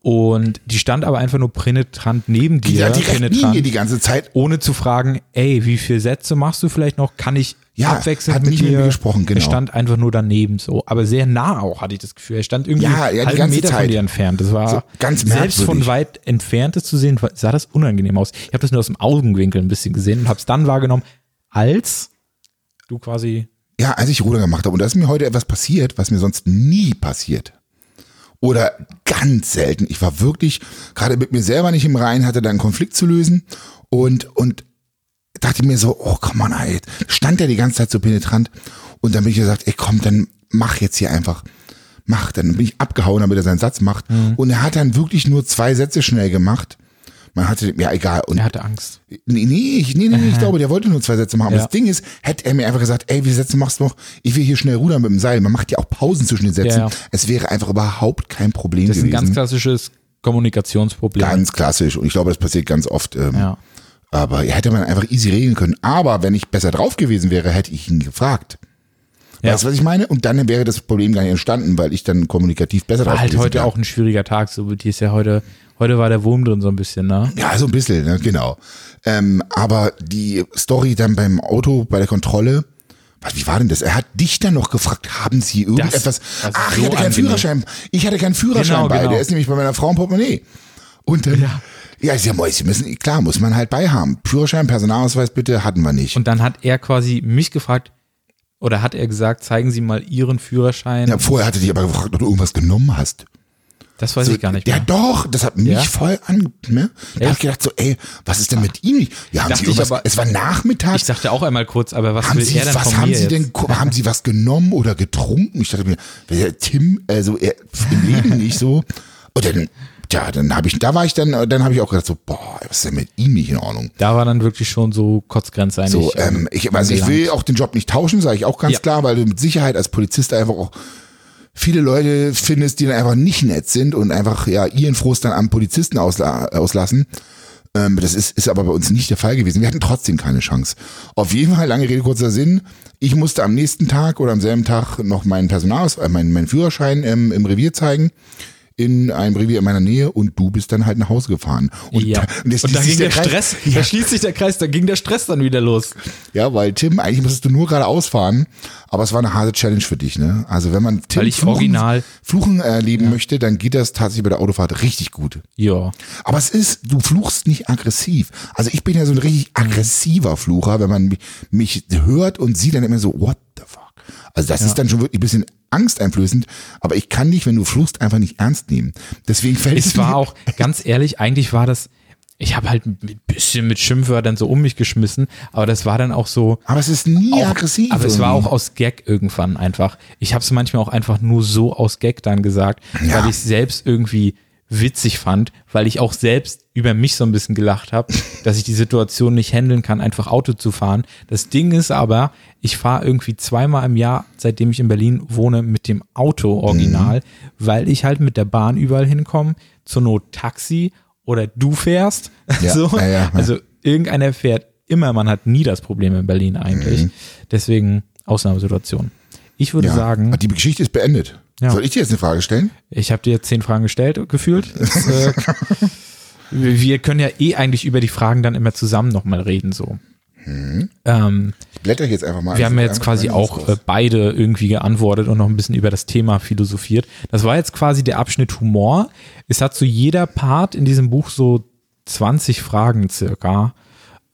und die stand aber einfach nur penetrant neben dir, Ja, direkt penetrant, die ganze Zeit. ohne zu fragen, ey, wie viele Sätze machst du vielleicht noch? Kann ich Ja, abwechselnd hat mit nicht dir? mit mir gesprochen, genau. Er stand einfach nur daneben so, aber sehr nah auch, hatte ich das Gefühl. Er stand irgendwie Ja, ja, halben Meter von Zeit. dir entfernt. Das war So, ganz selbst von merkwürdig. weit entferntes zu sehen, sah das unangenehm aus. Ich habe das nur aus dem Augenwinkel ein bisschen gesehen und habe es dann wahrgenommen, als du quasi Ja, als ich Ruder gemacht habe. Und da ist mir heute etwas passiert, was mir sonst nie passiert. Oder ganz selten. Ich war wirklich gerade mit mir selber nicht im Reinen, hatte da einen Konflikt zu lösen und, und dachte mir so, oh, komm on, ey. Stand der die ganze Zeit so penetrant. Und dann bin ich gesagt, ey, komm, dann mach jetzt hier einfach. Mach. Dann bin ich abgehauen, damit er seinen Satz macht. Und er hat dann wirklich nur zwei Sätze schnell gemacht. Man hatte, ja, egal. Und Er hatte Angst. Nee, nee, ich, nee, nee, ich glaube, der wollte nur zwei Sätze machen. Aber das Ding ist, hätte er mir einfach gesagt, ey, wie viele Sätze machst du noch? Ich will hier schnell rudern mit dem Seil. Man macht ja auch Pausen zwischen den Sätzen. Es wäre einfach überhaupt kein Problem Das ist ein gewesen. ganz klassisches Kommunikationsproblem. Ganz klassisch. Und ich glaube, das passiert ganz oft. Ähm, Ja. Aber hätte man einfach easy regeln können. Aber wenn ich besser drauf gewesen wäre, hätte ich ihn gefragt. Ja. Weißt du, was ich meine? Und dann wäre das Problem gar nicht entstanden, weil ich dann kommunikativ besser War drauf halt gewesen heute wäre. auch ein schwieriger Tag, so wie die ist ja heute, heute war der Wurm drin so ein bisschen, ne? Ja, so ein bisschen, ne? genau. Ähm, aber die Story dann beim Auto, bei der Kontrolle, was, wie war denn das? Er hat dich dann noch gefragt, haben Sie irgendetwas? ist Ach, ich so hatte keinen angenehm. Führerschein. Ich hatte keinen Führerschein Genau, bei. genau. Der ist nämlich bei meiner Frau im Portemonnaie. Und dann, ja, ja, sie, haben, sie müssen, klar, muss man halt bei haben. Führerschein, Personalausweis bitte, hatten wir nicht. Und dann hat er quasi mich gefragt, oder hat er gesagt, zeigen Sie mal Ihren Führerschein. ja, vorher hatte dich aber gefragt, ob du irgendwas genommen hast. Das weiß ich gar nicht Ja, mehr. doch, das hat mich Ja? voll an. Ne? Da hab Echt? ich gedacht so, ey, was ist denn mit ihm? Ja, haben sie irgendwas, aber- es war Nachmittag. Ich dachte auch einmal kurz, aber was haben will Sie, er denn was von haben mir Sie jetzt? denn, haben Sie was genommen oder getrunken? Ich dachte mir, Tim, also er, im Leben nicht so. Und dann, ja, dann habe ich, da war ich dann, dann habe ich auch gedacht so, boah, was ist denn mit ihm nicht in Ordnung? Da war dann wirklich schon so Kotzgrenze eigentlich. So, ähm, ich, also ich will auch den Job nicht tauschen, sage ich auch ganz Ja. klar, weil du mit Sicherheit als Polizist einfach auch viele Leute findest, die dann einfach nicht nett sind und einfach ja ihren Frust dann am Polizisten ausla auslassen. Ähm, das ist, ist aber bei uns nicht der Fall gewesen. Wir hatten trotzdem keine Chance. Auf jeden Fall, lange Rede, kurzer Sinn. Ich musste am nächsten Tag oder am selben Tag noch meinen Personalaus, äh, meinen, meinen Führerschein ähm, im Revier zeigen. In einem Revier in meiner Nähe und du bist dann halt nach Hause gefahren. Und, ja. da, und, jetzt da ging der, Kreis- Stress, da schließt sich der Kreis, da ging der Stress dann wieder los. Ja, weil Tim, eigentlich müsstest du nur geradeaus fahren, aber es war eine harte Challenge für dich, ne? Also wenn man Tim Fluchen, original- Fluchen erleben möchte, dann geht das tatsächlich bei der Autofahrt richtig gut. Ja. Aber es ist, du fluchst nicht aggressiv. Also ich bin ja so ein richtig aggressiver Flucher, wenn man mich, mich hört und sieht dann immer so, what the fuck? Also das ist dann schon wirklich ein bisschen angsteinflößend, aber ich kann dich, wenn du fluchst, einfach nicht ernst nehmen. Deswegen fällt Es mir- war auch, ganz ehrlich, eigentlich war das, ich habe halt ein bisschen mit Schimpfwörtern so um mich geschmissen, aber das war dann auch so, aber es ist nie auch, aggressiv. aber es war auch irgendwie. aus Gag irgendwann einfach. Ich habe es manchmal auch einfach nur so aus Gag dann gesagt, Ja. weil ich selbst irgendwie witzig fand, weil ich auch selbst über mich so ein bisschen gelacht habe, <laughs> dass ich die Situation nicht handeln kann, einfach Auto zu fahren. Das Ding ist aber, ich fahre irgendwie zweimal im Jahr, seitdem ich in Berlin wohne, mit dem Auto original, Mhm. weil ich halt mit der Bahn überall hinkomme, zur Not Taxi oder du fährst. Ja, <laughs> so. ja, ja. Also irgendeiner fährt immer, man hat nie das Problem in Berlin eigentlich. Deswegen Ausnahmesituation. Ich würde Mhm. sagen, Die Geschichte ist beendet. Ja. Soll ich dir jetzt eine Frage stellen? ich habe dir jetzt zehn Fragen gestellt, gefühlt. <laughs> Das, äh, wir können ja eh eigentlich über die Fragen dann immer zusammen nochmal reden, so. Ähm, Ich blätter jetzt einfach mal. wir haben ja jetzt quasi auch äh, beide irgendwie geantwortet und noch ein bisschen über das Thema philosophiert. Das war jetzt quasi der Abschnitt Humor. Es hat zu jeder Part in diesem Buch so 20 Fragen circa.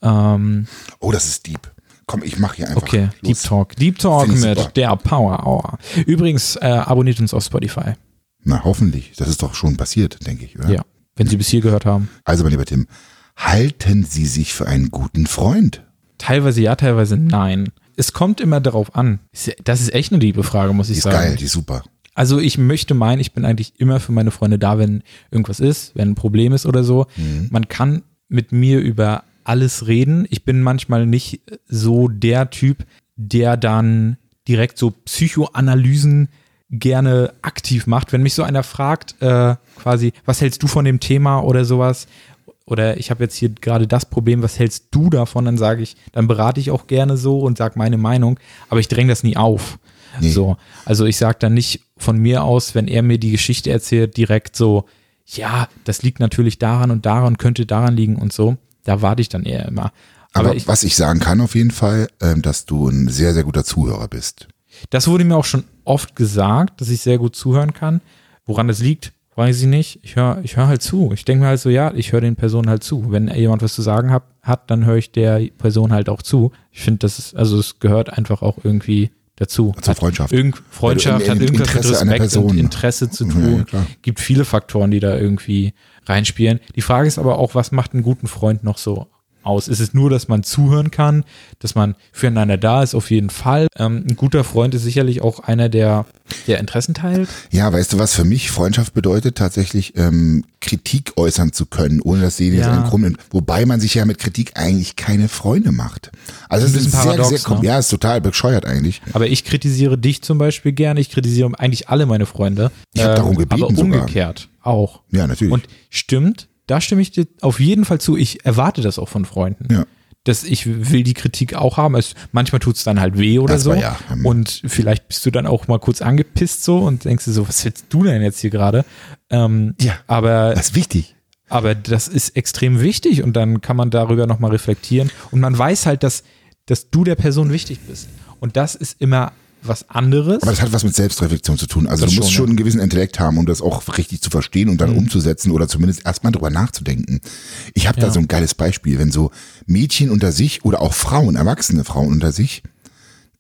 Ähm, Oh, das ist deep. Komm, ich mache hier einfach. okay, los. Deep Talk. Deep Talk mit super. der Power Hour. Übrigens, äh, abonniert uns auf Spotify. Na, hoffentlich. Das ist doch schon passiert, denke ich, oder? Ja. Wenn Sie bis hier gehört haben. Also, mein lieber Tim, halten Sie sich für einen guten Freund? Teilweise ja, teilweise nein. Es kommt immer darauf an. Ist- Das ist echt eine liebe Frage, muss Die ich ist sagen. geil, die ist super. Also ich möchte meinen, ich bin eigentlich immer für meine Freunde da, wenn irgendwas ist, wenn ein Problem ist oder so. Man kann mit mir über alles reden. Ich bin manchmal nicht so der Typ, der dann direkt so Psychoanalysen gerne aktiv macht. Wenn mich so einer fragt, äh, quasi, was hältst du von dem Thema oder sowas, oder ich habe jetzt hier gerade das Problem, was hältst du davon? Dann sage ich, dann berate ich auch gerne so und sage meine Meinung, aber ich dränge das nie auf. Nee. So, also ich sage dann nicht von mir aus, wenn er mir die Geschichte erzählt, direkt so, ja, das liegt natürlich daran und daran, könnte daran liegen und so. Da warte ich dann eher immer. Aber, Aber ich, was ich sagen kann auf jeden Fall, ähm, dass du ein sehr, sehr guter Zuhörer bist. das wurde mir auch schon oft gesagt, dass ich sehr gut zuhören kann. Woran das liegt, weiß ich nicht. Ich höre ich hör halt zu. Ich denke mir halt so, ja, ich höre den Personen halt zu. Wenn jemand was zu sagen hat, hat dann höre ich der Person halt auch zu. Ich finde, das ist, also es gehört einfach auch irgendwie dazu. Zur Hat Freundschaft. Irgend, Freundschaft Weil du hat im irgendwas Interesse mit Respekt Person- und Interesse zu tun. ja. Gibt viele Faktoren, die da irgendwie reinspielen. Die Frage ist aber auch, was macht einen guten Freund noch so aus? Ist es nur, dass man zuhören kann, dass man füreinander da ist, auf jeden Fall. Ähm, ein guter Freund ist sicherlich auch einer, der, der Interessen teilt. Ja, weißt du, was für mich Freundschaft bedeutet? Tatsächlich ähm, Kritik äußern zu können, ohne dass sie jetzt Ja. einen Krumm nimmt. Wobei man sich ja mit Kritik eigentlich keine Freunde macht. Also Ein das ist sehr, paradox, sehr, kom- ne? ja, ist total bescheuert eigentlich. Aber ich kritisiere dich zum Beispiel gerne. Ich kritisiere eigentlich alle meine Freunde. Ähm, Ich hab darum gebeten Aber sogar. umgekehrt auch. Ja, natürlich. Und stimmt, da stimme ich dir auf jeden Fall zu. Ich erwarte das auch von Freunden. Ja. Dass ich will die Kritik auch haben. Es, manchmal tut es dann halt weh oder Das so. ja, ähm, Und vielleicht bist du dann auch mal kurz angepisst so und denkst dir so, was willst du denn jetzt hier gerade? Ähm, Ja. Aber, Das ist wichtig. aber das ist extrem wichtig und dann kann man darüber nochmal reflektieren. Und man weiß halt, dass, dass du der Person wichtig bist. Und das ist immer was anderes. Aber das hat was mit Selbstreflexion zu tun. Also Das du musst schon, ja. einen gewissen Intellekt haben, um das auch richtig zu verstehen und dann umzusetzen oder zumindest erstmal drüber nachzudenken. Ich habe da Ja. so ein geiles Beispiel, wenn so Mädchen unter sich oder auch Frauen, erwachsene Frauen unter sich,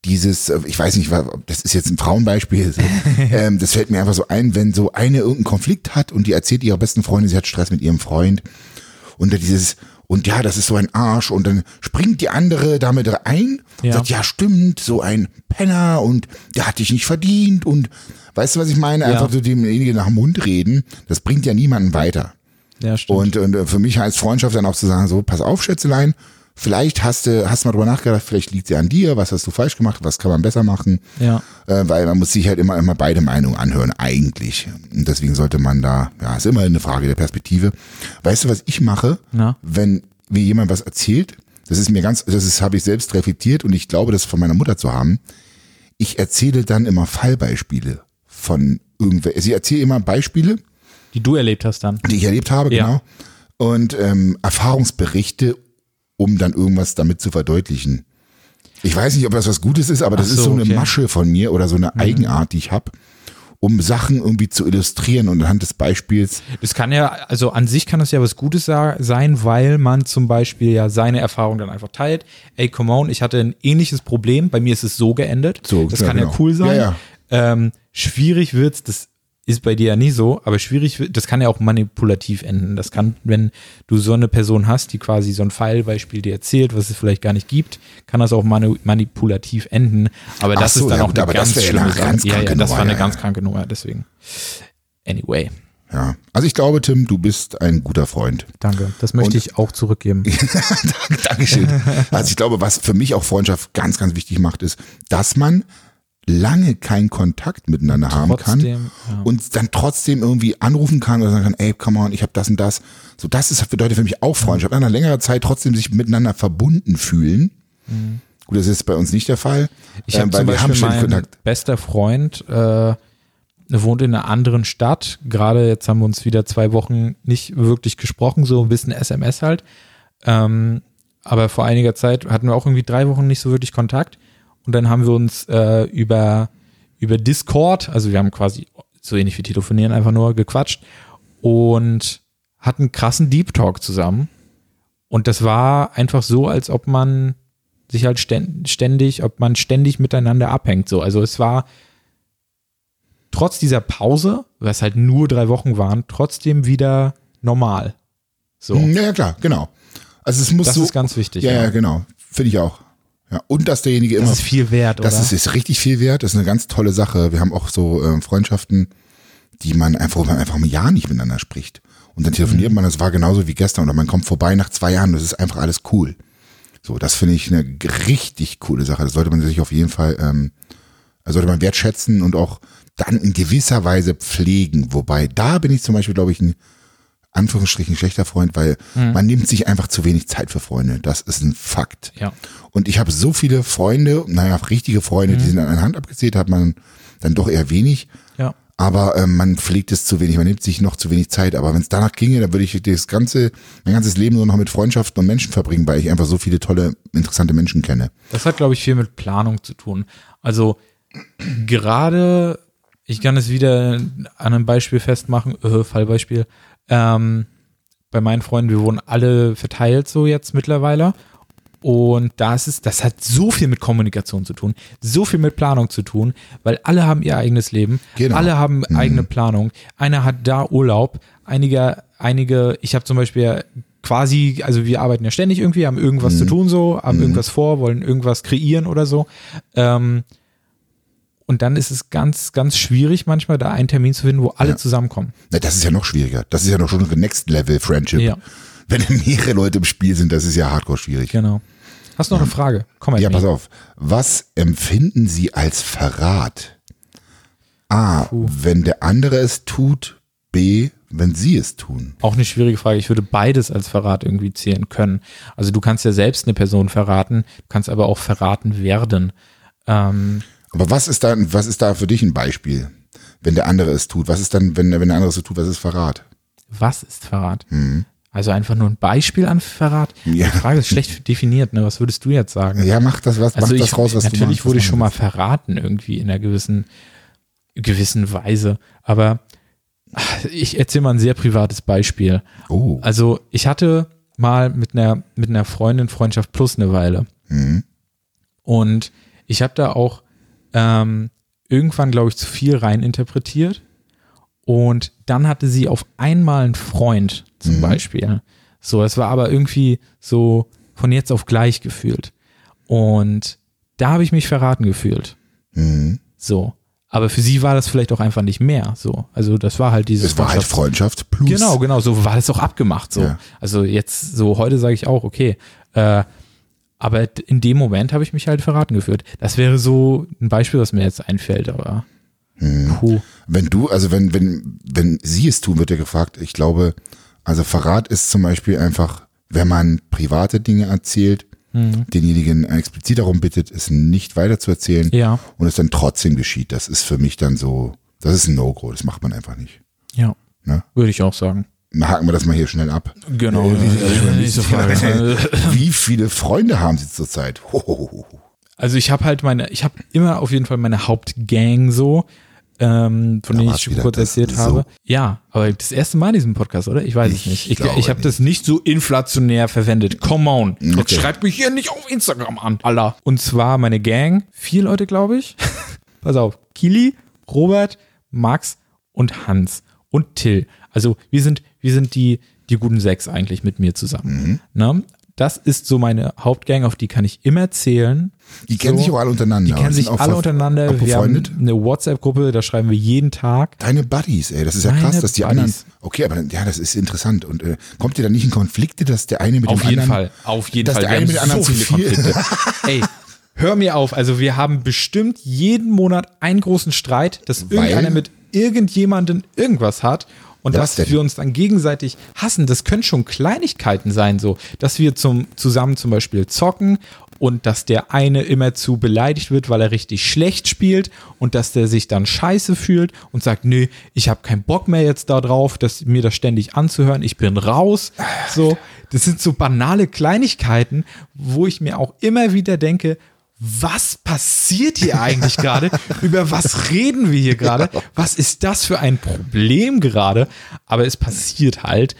dieses, äh, ich weiß nicht, das ist jetzt ein Frauenbeispiel, so, <laughs> ähm, das fällt mir einfach so ein, wenn so eine irgendeinen Konflikt hat und die erzählt ihrer besten Freundin, sie hat Stress mit ihrem Freund und dieses, und ja, das ist so ein Arsch und dann springt die andere damit ein und Ja. sagt, ja stimmt, so ein Penner und der hat dich nicht verdient und weißt du, was ich meine? Ja. Einfach so demjenigen nach dem Mund reden, das bringt ja niemanden weiter. ja, stimmt. Und, und äh, für mich heißt Freundschaft dann auch zu sagen, so, pass auf, Schätzelein, vielleicht hast du, hast mal drüber nachgedacht, vielleicht liegt sie an dir, was hast du falsch gemacht, was kann man besser machen. Ja. Äh, weil man muss sich halt immer, immer beide Meinungen anhören, eigentlich. Und deswegen sollte man da, ja, ist immer eine Frage der Perspektive. Weißt du, was ich mache, Na? wenn mir jemand was erzählt? Das ist mir ganz, das ist, habe ich selbst reflektiert und ich glaube, das von meiner Mutter zu haben. Ich erzähle dann immer Fallbeispiele von irgendwer. Sie erzählt immer Beispiele Die du erlebt hast dann. die ich erlebt habe, Ja. genau. Und ähm, Erfahrungsberichte, um dann irgendwas damit zu verdeutlichen. Ich weiß nicht, ob das was Gutes ist, aber das Ach ist so, so eine okay. Mhm. Masche von mir oder so eine Eigenart, die ich habe, um Sachen irgendwie zu illustrieren und anhand des Beispiels. Das kann ja, also an sich kann das ja was Gutes sein, weil man zum Beispiel ja seine Erfahrung dann einfach teilt. Ey, come on, ich hatte ein ähnliches Problem, bei mir ist es so geendet. So, das ja, kann genau. ja cool sein. Ja, ja. Ähm, schwierig wird's, das ist bei dir ja nie so, aber schwierig das kann ja auch manipulativ enden. Das kann, wenn du so eine Person hast, die quasi so ein Fallbeispiel dir erzählt, was es vielleicht gar nicht gibt, kann das auch manu manipulativ enden. Aber das so, ist dann ja auch gut, eine aber das ganz ja schlimme eine Sache. ganz Ja, ja, das war eine ja, ganz kranke Nummer, deswegen. Anyway, Ja. Also ich glaube, Tim, du bist ein guter Freund. danke. Das möchte Und- ich auch zurückgeben. <laughs> Dankeschön. <laughs> Also ich glaube, was für mich auch Freundschaft ganz, ganz wichtig macht, ist, dass man lange keinen Kontakt miteinander haben kann Trotzdem, ja. und dann trotzdem irgendwie anrufen kann oder sagen kann, ey, come on, ich habe das und das. So, das ist, bedeutet für mich auch Freundschaft. Nach einer längeren Zeit trotzdem sich miteinander verbunden fühlen. Gut, das ist bei uns nicht der Fall. Mhm. Ich ähm, habe zum weil wir haben ständig mein bester Freund, äh, wohnt in einer anderen Stadt. Gerade jetzt haben wir uns wieder zwei Wochen nicht wirklich gesprochen, so ein bisschen SMS halt. Ähm, aber vor einiger Zeit hatten wir auch irgendwie drei Wochen nicht so wirklich Kontakt. Und dann haben wir uns äh, über, über Discord, also wir haben quasi so ähnlich wie telefonieren, einfach nur gequatscht und hatten krassen Deep Talk zusammen. Und das war einfach so, als ob man sich halt stä- ständig, ob man ständig miteinander abhängt. So, also es war trotz dieser Pause, was halt nur drei Wochen waren, trotzdem wieder normal. So, Ja, ja, klar, genau. Also es muss das so. ist ganz wichtig. ja, ja, genau. Finde ich auch. Ja. Und dass derjenige immer. Das ist viel wert, Das oder? ist, ist richtig viel wert. Das ist eine ganz tolle Sache. Wir haben auch so ähm, Freundschaften, die man einfach, wo man einfach ein Jahr nicht miteinander spricht. Und dann telefoniert man, das war genauso wie gestern. Oder man kommt vorbei nach zwei Jahren, das ist einfach alles cool. So, das finde ich eine richtig coole Sache. Das sollte man sich auf jeden Fall, ähm, das sollte man wertschätzen und auch dann in gewisser Weise pflegen. Wobei, da bin ich zum Beispiel, glaube ich, ein Anführungsstrichen schlechter Freund, weil man nimmt sich einfach zu wenig Zeit für Freunde. Das ist ein Fakt. ja. Und ich habe so viele Freunde, naja, richtige Freunde, die sind an einer Hand abgezählt, hat man dann doch eher wenig. Ja. Aber ähm, man pflegt es zu wenig, man nimmt sich noch zu wenig Zeit. Aber wenn es danach ginge, dann würde ich das ganze, mein ganzes Leben nur noch mit Freundschaften und Menschen verbringen, weil ich einfach so viele tolle, interessante Menschen kenne. Das hat, glaube ich, viel mit Planung zu tun. Also gerade, ich kann es wieder an einem Beispiel festmachen, äh, Fallbeispiel. Ähm, bei meinen Freunden, wir wurden alle verteilt so jetzt mittlerweile. Und das ist, das hat so viel mit Kommunikation zu tun, so viel mit Planung zu tun, weil alle haben ihr eigenes Leben, Genau. alle haben eigene Planung. Einer hat da Urlaub, einige, einige, ich habe zum Beispiel quasi, also wir arbeiten ja ständig irgendwie, haben irgendwas zu tun so, haben irgendwas vor, wollen irgendwas kreieren oder so. Ähm, und dann ist es ganz, ganz schwierig, manchmal da einen Termin zu finden, wo alle Ja. zusammenkommen. Na, das ist ja noch schwieriger. Das ist ja noch schon ein Next Level Friendship. Ja. Wenn <laughs> mehrere Leute im Spiel sind, das ist ja hardcore schwierig. Genau. Hast du noch eine Frage? Komm mal. Ja, pass auf. Was empfinden Sie als Verrat? A, wenn der andere es tut. B, wenn Sie es tun. Auch eine schwierige Frage. Ich würde beides als Verrat irgendwie zählen können. Also du kannst ja selbst eine Person verraten, du kannst aber auch verraten werden. Ähm, Aber was ist da, was ist da für dich ein Beispiel, wenn der andere es tut? Was ist dann, wenn, wenn der andere es so tut, was ist Verrat? was ist Verrat? Also einfach nur ein Beispiel an Verrat? Mhm. Ja. Die Frage ist schlecht definiert. Ne? Was würdest du jetzt sagen? Ja, mach das, was, Also mach ich, das raus, was du natürlich wurde ich schon mal verraten irgendwie in einer gewissen, gewissen Weise. Aber ich erzähle mal ein sehr privates Beispiel. Oh, Also ich hatte mal mit einer, mit einer Freundin Freundschaft plus eine Weile. Mhm. Und ich habe da auch ähm, irgendwann, glaube ich, zu viel rein interpretiert. Und dann hatte sie auf einmal einen Freund zum Mhm. Beispiel. So, es war aber irgendwie so von jetzt auf gleich gefühlt. Und da habe ich mich verraten gefühlt. Mhm. So. Aber für sie war das vielleicht auch einfach nicht mehr. So. Also das war halt dieses Es war halt Freundschaft plus. Genau, genau, so war das auch abgemacht. So. Ja. Also jetzt, so heute sage ich auch, okay. Äh, aber in dem Moment habe ich mich halt verraten gefühlt. Das wäre so ein Beispiel, was mir jetzt einfällt, aber Mhm. puh. Wenn du, also wenn, wenn, wenn sie es tun, wird ja gefragt, ich glaube, also Verrat ist zum Beispiel einfach, wenn man private Dinge erzählt, Mhm. denjenigen explizit darum bittet, es nicht weiter zu erzählen Ja, und es dann trotzdem geschieht. Das ist für mich dann so, das ist ein No-Go, das macht man einfach nicht. ja. Ne? Würde ich auch sagen. Haken wir das mal hier schnell ab. Genau. Äh, nächste Frage. <laughs> Wie viele Freunde haben Sie zurzeit? Hohoho. Also ich habe halt meine, ich habe immer auf jeden Fall meine Hauptgang so, ähm, von Da denen ich schon kurz erzählt so. habe. Ja, aber das erste Mal in diesem Podcast, oder? Ich weiß es Ich nicht. Ich, glaube ich habe das nicht so inflationär verwendet. Come on. Jetzt Okay. schreibt mich hier nicht auf Instagram an, Allah. Und zwar meine Gang, vier Leute, glaube ich. <laughs> Pass auf. Kili, Robert, Max und Hans und Till. Also wir sind, wir sind die, die guten sechs eigentlich mit mir zusammen. Ne? Das ist so meine Hauptgang, auf die kann ich immer zählen. Die kennen So. sich auch alle untereinander. Die kennen sich auch alle untereinander. Wir haben eine WhatsApp-Gruppe, da schreiben wir jeden Tag. Deine Buddies, ey, das ist ja krass, dass die Buddies. anderen. Okay, aber ja, das ist interessant. Und äh, kommt ihr da nicht in Konflikte, dass der eine mit Auf dem jeden anderen. Fall. Auf jeden dass Fall. der Wir eine mit dem anderen so zu viele viel. Konflikte. <laughs> Ey, hör mir auf. Also wir haben bestimmt jeden Monat einen großen Streit, dass irgendeiner mit irgendjemandem irgendwas hat. Und Was dass wir uns dann gegenseitig hassen, das können schon Kleinigkeiten sein, so, dass wir zum, zusammen zum Beispiel zocken und dass der eine immer zu beleidigt wird, weil er richtig schlecht spielt und dass der sich dann scheiße fühlt und sagt, nee, ich habe keinen Bock mehr jetzt da drauf, dass mir das ständig anzuhören, ich bin raus. So, das sind so banale Kleinigkeiten, wo ich mir auch immer wieder denke, was passiert hier eigentlich gerade? Über was reden wir hier gerade? <laughs> Was ist das für ein Problem gerade? Aber es passiert halt.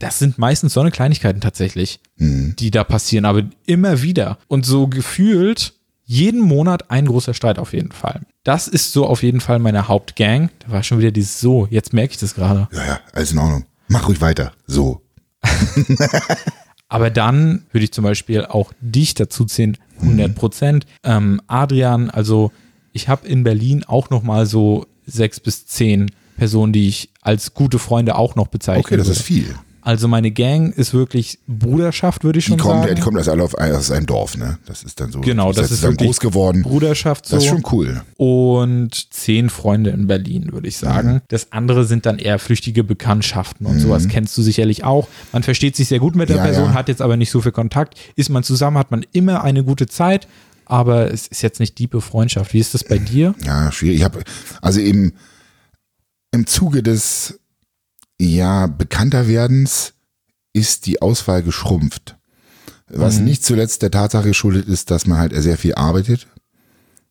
Das sind meistens so eine Kleinigkeiten tatsächlich, die da passieren, aber immer wieder. Und so gefühlt jeden Monat ein großer Streit auf jeden Fall. Das ist so auf jeden Fall meine Hauptgang. Da war schon wieder dieses so. Jetzt merke ich das gerade. Ja, ja, alles in Ordnung. Mach ruhig weiter. So. <laughs> Aber dann würde ich zum Beispiel auch dich dazu zählen, 100 Prozent. Ähm, Adrian, also ich habe in Berlin auch noch mal so sechs bis zehn Personen, die ich als gute Freunde auch noch bezeichne. Okay, das ist viel. Also meine Gang ist wirklich Bruderschaft, würde ich Die schon kommen, sagen. die kommen das alle auf, aus einem Dorf, ne? Das ist dann so. Genau, die das ist wirklich groß geworden. Bruderschaft so. Das ist schon cool. und zehn Freunde in Berlin, würde ich sagen. Mhm. Das andere sind dann eher flüchtige Bekanntschaften und sowas kennst du sicherlich auch. Man versteht sich sehr gut mit der Ja, Person, ja. hat jetzt aber nicht so viel Kontakt. Ist man zusammen, hat man immer eine gute Zeit, aber es ist jetzt nicht diepe Freundschaft. Wie ist das bei dir? Ja, schwierig. Ich habe also eben im Zuge des ja bekannter werdens ist die Auswahl geschrumpft. Was nicht zuletzt der Tatsache geschuldet ist, dass man halt sehr viel arbeitet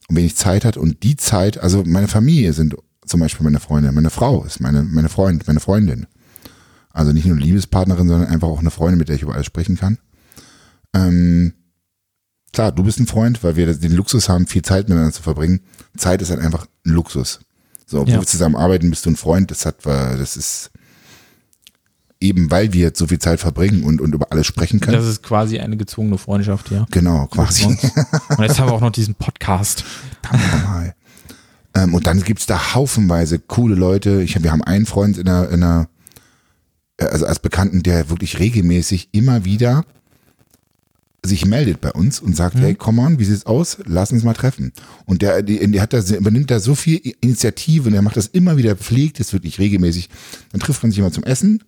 und wenig Zeit hat und die Zeit, also meine Familie sind zum Beispiel meine Freunde, meine Frau ist meine, meine Freund, meine Freundin. Also nicht nur eine Liebespartnerin, sondern einfach auch eine Freundin, mit der ich über alles sprechen kann. Ähm, klar, du bist ein Freund, weil wir den Luxus haben, viel Zeit miteinander zu verbringen. Zeit ist halt einfach ein Luxus. So, obwohl Ja. wir zusammen arbeiten, bist du ein Freund. Das hat, das ist eben, weil wir so viel Zeit verbringen und, und über alles sprechen können. Das ist quasi eine gezwungene Freundschaft, ja. genau, quasi. Und jetzt haben wir auch noch diesen Podcast. Normal. Ähm, und dann gibt's da haufenweise coole Leute. Ich hab, wir haben einen Freund in einer, in einer, äh, also als Bekannten, der wirklich regelmäßig immer wieder sich meldet bei uns und sagt, hey, komm on, wie sieht's aus? Lass uns mal treffen. Und der, die, der hat da, übernimmt da so viel Initiative und er macht das immer wieder pflegt, ist wirklich regelmäßig. Dann trifft man sich immer zum Essen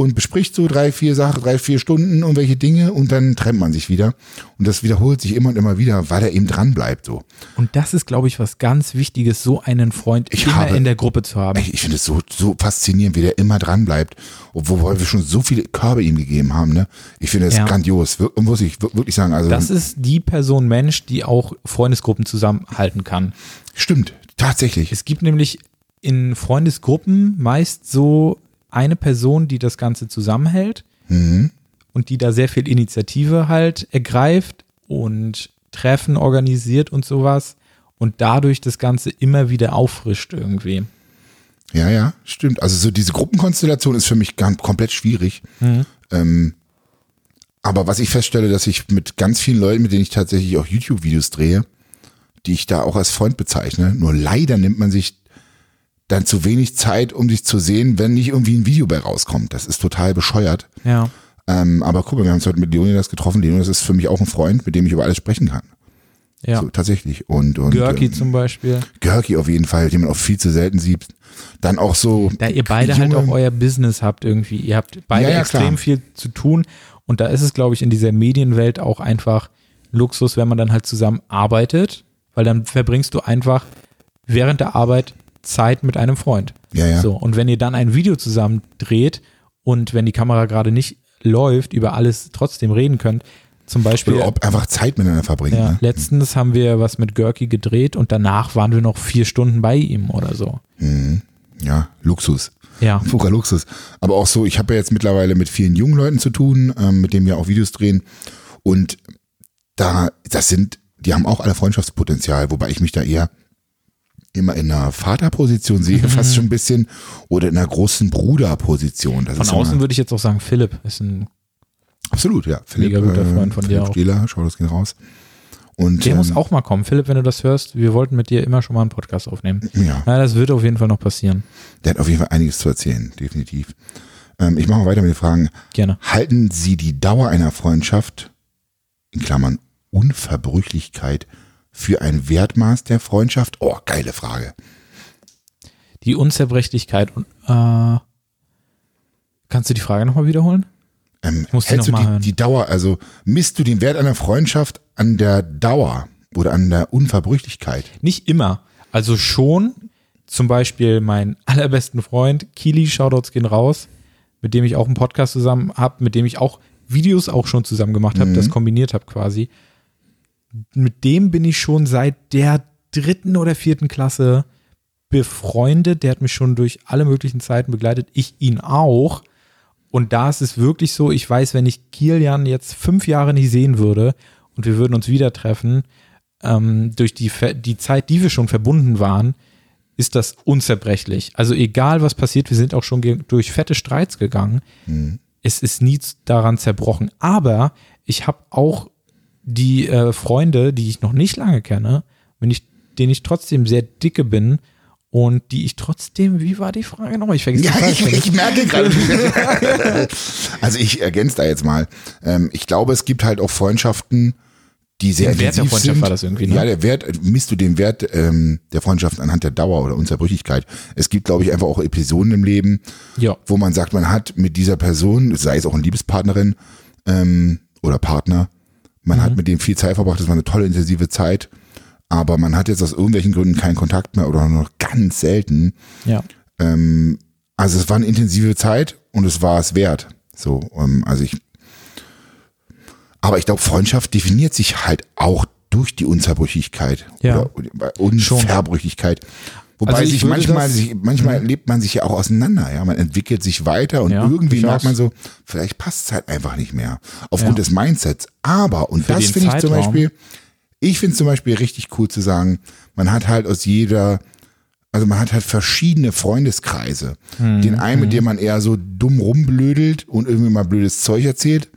und bespricht so drei, vier Sachen, drei, vier Stunden irgendwelche Dinge und dann trennt man sich wieder. Und das wiederholt sich immer und immer wieder, weil er eben dran bleibt so. Und das ist, glaube ich, was ganz Wichtiges, so einen Freund Ich immer habe- in der Gruppe zu haben. Ich, finde es so, so faszinierend, wie der immer dran bleibt, obwohl wir schon so viele Körbe ihm gegeben haben. Ne? Ich finde es Ja. grandios, muss ich wir- wirklich sagen. Also Das ist die Person Mensch, die auch Freundesgruppen zusammenhalten kann. stimmt, tatsächlich. Es gibt nämlich in Freundesgruppen meist so eine Person, die das Ganze zusammenhält Mhm. und die da sehr viel Initiative halt ergreift und Treffen organisiert und sowas und dadurch das Ganze immer wieder auffrischt irgendwie. Ja, ja, stimmt. Also so diese Gruppenkonstellation ist für mich ganz, komplett schwierig. Ähm, aber was ich feststelle, dass ich mit ganz vielen Leuten, mit denen ich tatsächlich auch YouTube-Videos drehe, die ich da auch als Freund bezeichne, nur leider nimmt man sich dann zu wenig Zeit, um sich zu sehen, wenn nicht irgendwie ein Video bei rauskommt. Das ist total bescheuert. Ja. Ähm, aber guck mal, wir haben uns heute mit Leonidas getroffen. Leonidas ist für mich auch ein Freund, mit dem ich über alles sprechen kann. Ja. So, tatsächlich. Und, und Görki ähm, zum Beispiel. Görki auf jeden Fall, den man auch viel zu selten sieht. Dann auch so. Da ihr beide halt auch euer Business habt irgendwie. Ihr habt beide Ja, ja, extrem klar. viel zu tun. Und da ist es, glaube ich, in dieser Medienwelt auch einfach Luxus, wenn man dann halt zusammen arbeitet, weil dann verbringst du einfach während der Arbeit Zeit mit einem Freund. Ja, ja. So, und wenn ihr dann ein Video zusammen dreht und wenn die Kamera gerade nicht läuft, über alles trotzdem reden könnt, zum Beispiel. Oder ob einfach Zeit miteinander verbringen. ja, ne? letztens haben wir was mit Görki gedreht und danach waren wir noch vier Stunden bei ihm oder so. Ja, Luxus. Ja. Purer Luxus. Aber auch so, ich habe ja jetzt mittlerweile mit vielen jungen Leuten zu tun, ähm, mit denen wir auch Videos drehen. Und da, das sind, die haben auch alle Freundschaftspotenzial, wobei ich mich da eher immer in einer Vaterposition sehe, fast schon ein bisschen, oder in einer großen Bruderposition. Das Von außen immer, würde ich jetzt auch sagen, Philipp ist ein, absolut, ja. Philipp, Mega guter Freund von dir Philipp auch. Stieler, schau das geht raus. Und der muss ähm, auch mal kommen. Philipp, wenn du das hörst, wir wollten mit dir immer schon mal einen Podcast aufnehmen. ja. Ja, das wird auf jeden Fall noch passieren. Der hat auf jeden Fall einiges zu erzählen, definitiv. Ähm, ich mache mal weiter mit den Fragen. Gerne. Halten Sie die Dauer einer Freundschaft, in Klammern Unverbrüchlichkeit, für ein Wertmaß der Freundschaft? Oh, geile Frage. Die Unzerbrechlichkeit. und, Äh, kannst du die Frage nochmal wiederholen? Ähm, muss die hältst du noch mal die, die Dauer, also misst du den Wert einer Freundschaft an der Dauer oder an der Unverbrüchlichkeit? Nicht immer. Also schon zum Beispiel mein allerbesten Freund, Kili, Shoutouts gehen raus, mit dem ich auch einen Podcast zusammen habe, mit dem ich auch Videos auch schon zusammen gemacht habe, das kombiniert habe quasi. Mit dem bin ich schon seit der dritten oder vierten Klasse befreundet. Der hat mich schon durch alle möglichen Zeiten begleitet. Ich ihn auch. Und da ist es wirklich so, ich weiß, wenn ich Kilian jetzt fünf Jahre nicht sehen würde und wir würden uns wieder treffen, ähm, durch die, die Zeit, die wir schon verbunden waren, ist das unzerbrechlich. Also egal, was passiert, wir sind auch schon durch fette Streits gegangen. Es ist nie daran zerbrochen. Aber ich habe auch die äh, Freunde, die ich noch nicht lange kenne, wenn ich, denen ich trotzdem sehr dicke bin und die ich trotzdem, wie war die Frage nochmal? Ich vergesse Ja, die Frage ich, ich merke gerade. <laughs> also ich ergänze da jetzt mal. Ähm, ich glaube, es gibt halt auch Freundschaften, die sehr Der Wert der Freundschaft sind. war das irgendwie, ne? Ja, der Wert, misst du den Wert ähm, der Freundschaft anhand der Dauer oder Unzerbrüchlichkeit. Es gibt, glaube ich, einfach auch Episoden im Leben, Ja. wo man sagt, man hat mit dieser Person, sei es auch eine Liebespartnerin ähm, oder Partner, man Mhm. hat mit dem viel Zeit verbracht, das war eine tolle, intensive Zeit, aber man hat jetzt aus irgendwelchen Gründen keinen Kontakt mehr oder nur noch ganz selten. Ja. Ähm, also es war eine intensive Zeit und es war es wert. So, ähm, also ich. Aber ich glaube, Freundschaft definiert sich halt auch durch die Unzerbrüchlichkeit Ja. oder Unverbrüchlichkeit. Wobei Also ich sich manchmal, Mhm. sich, manchmal lebt man sich ja auch auseinander, ja. Man entwickelt sich weiter und Ja, irgendwie merkt man so, vielleicht passt es halt einfach nicht mehr. Aufgrund Ja. des Mindsets. Aber, und Für das finde ich zum. Beispiel, ich finde es zum Beispiel richtig cool zu sagen, man hat halt aus jeder, also man hat halt verschiedene Freundeskreise. Hm, Den einen, mit dem man eher so dumm rumblödelt und irgendwie mal blödes Zeug erzählt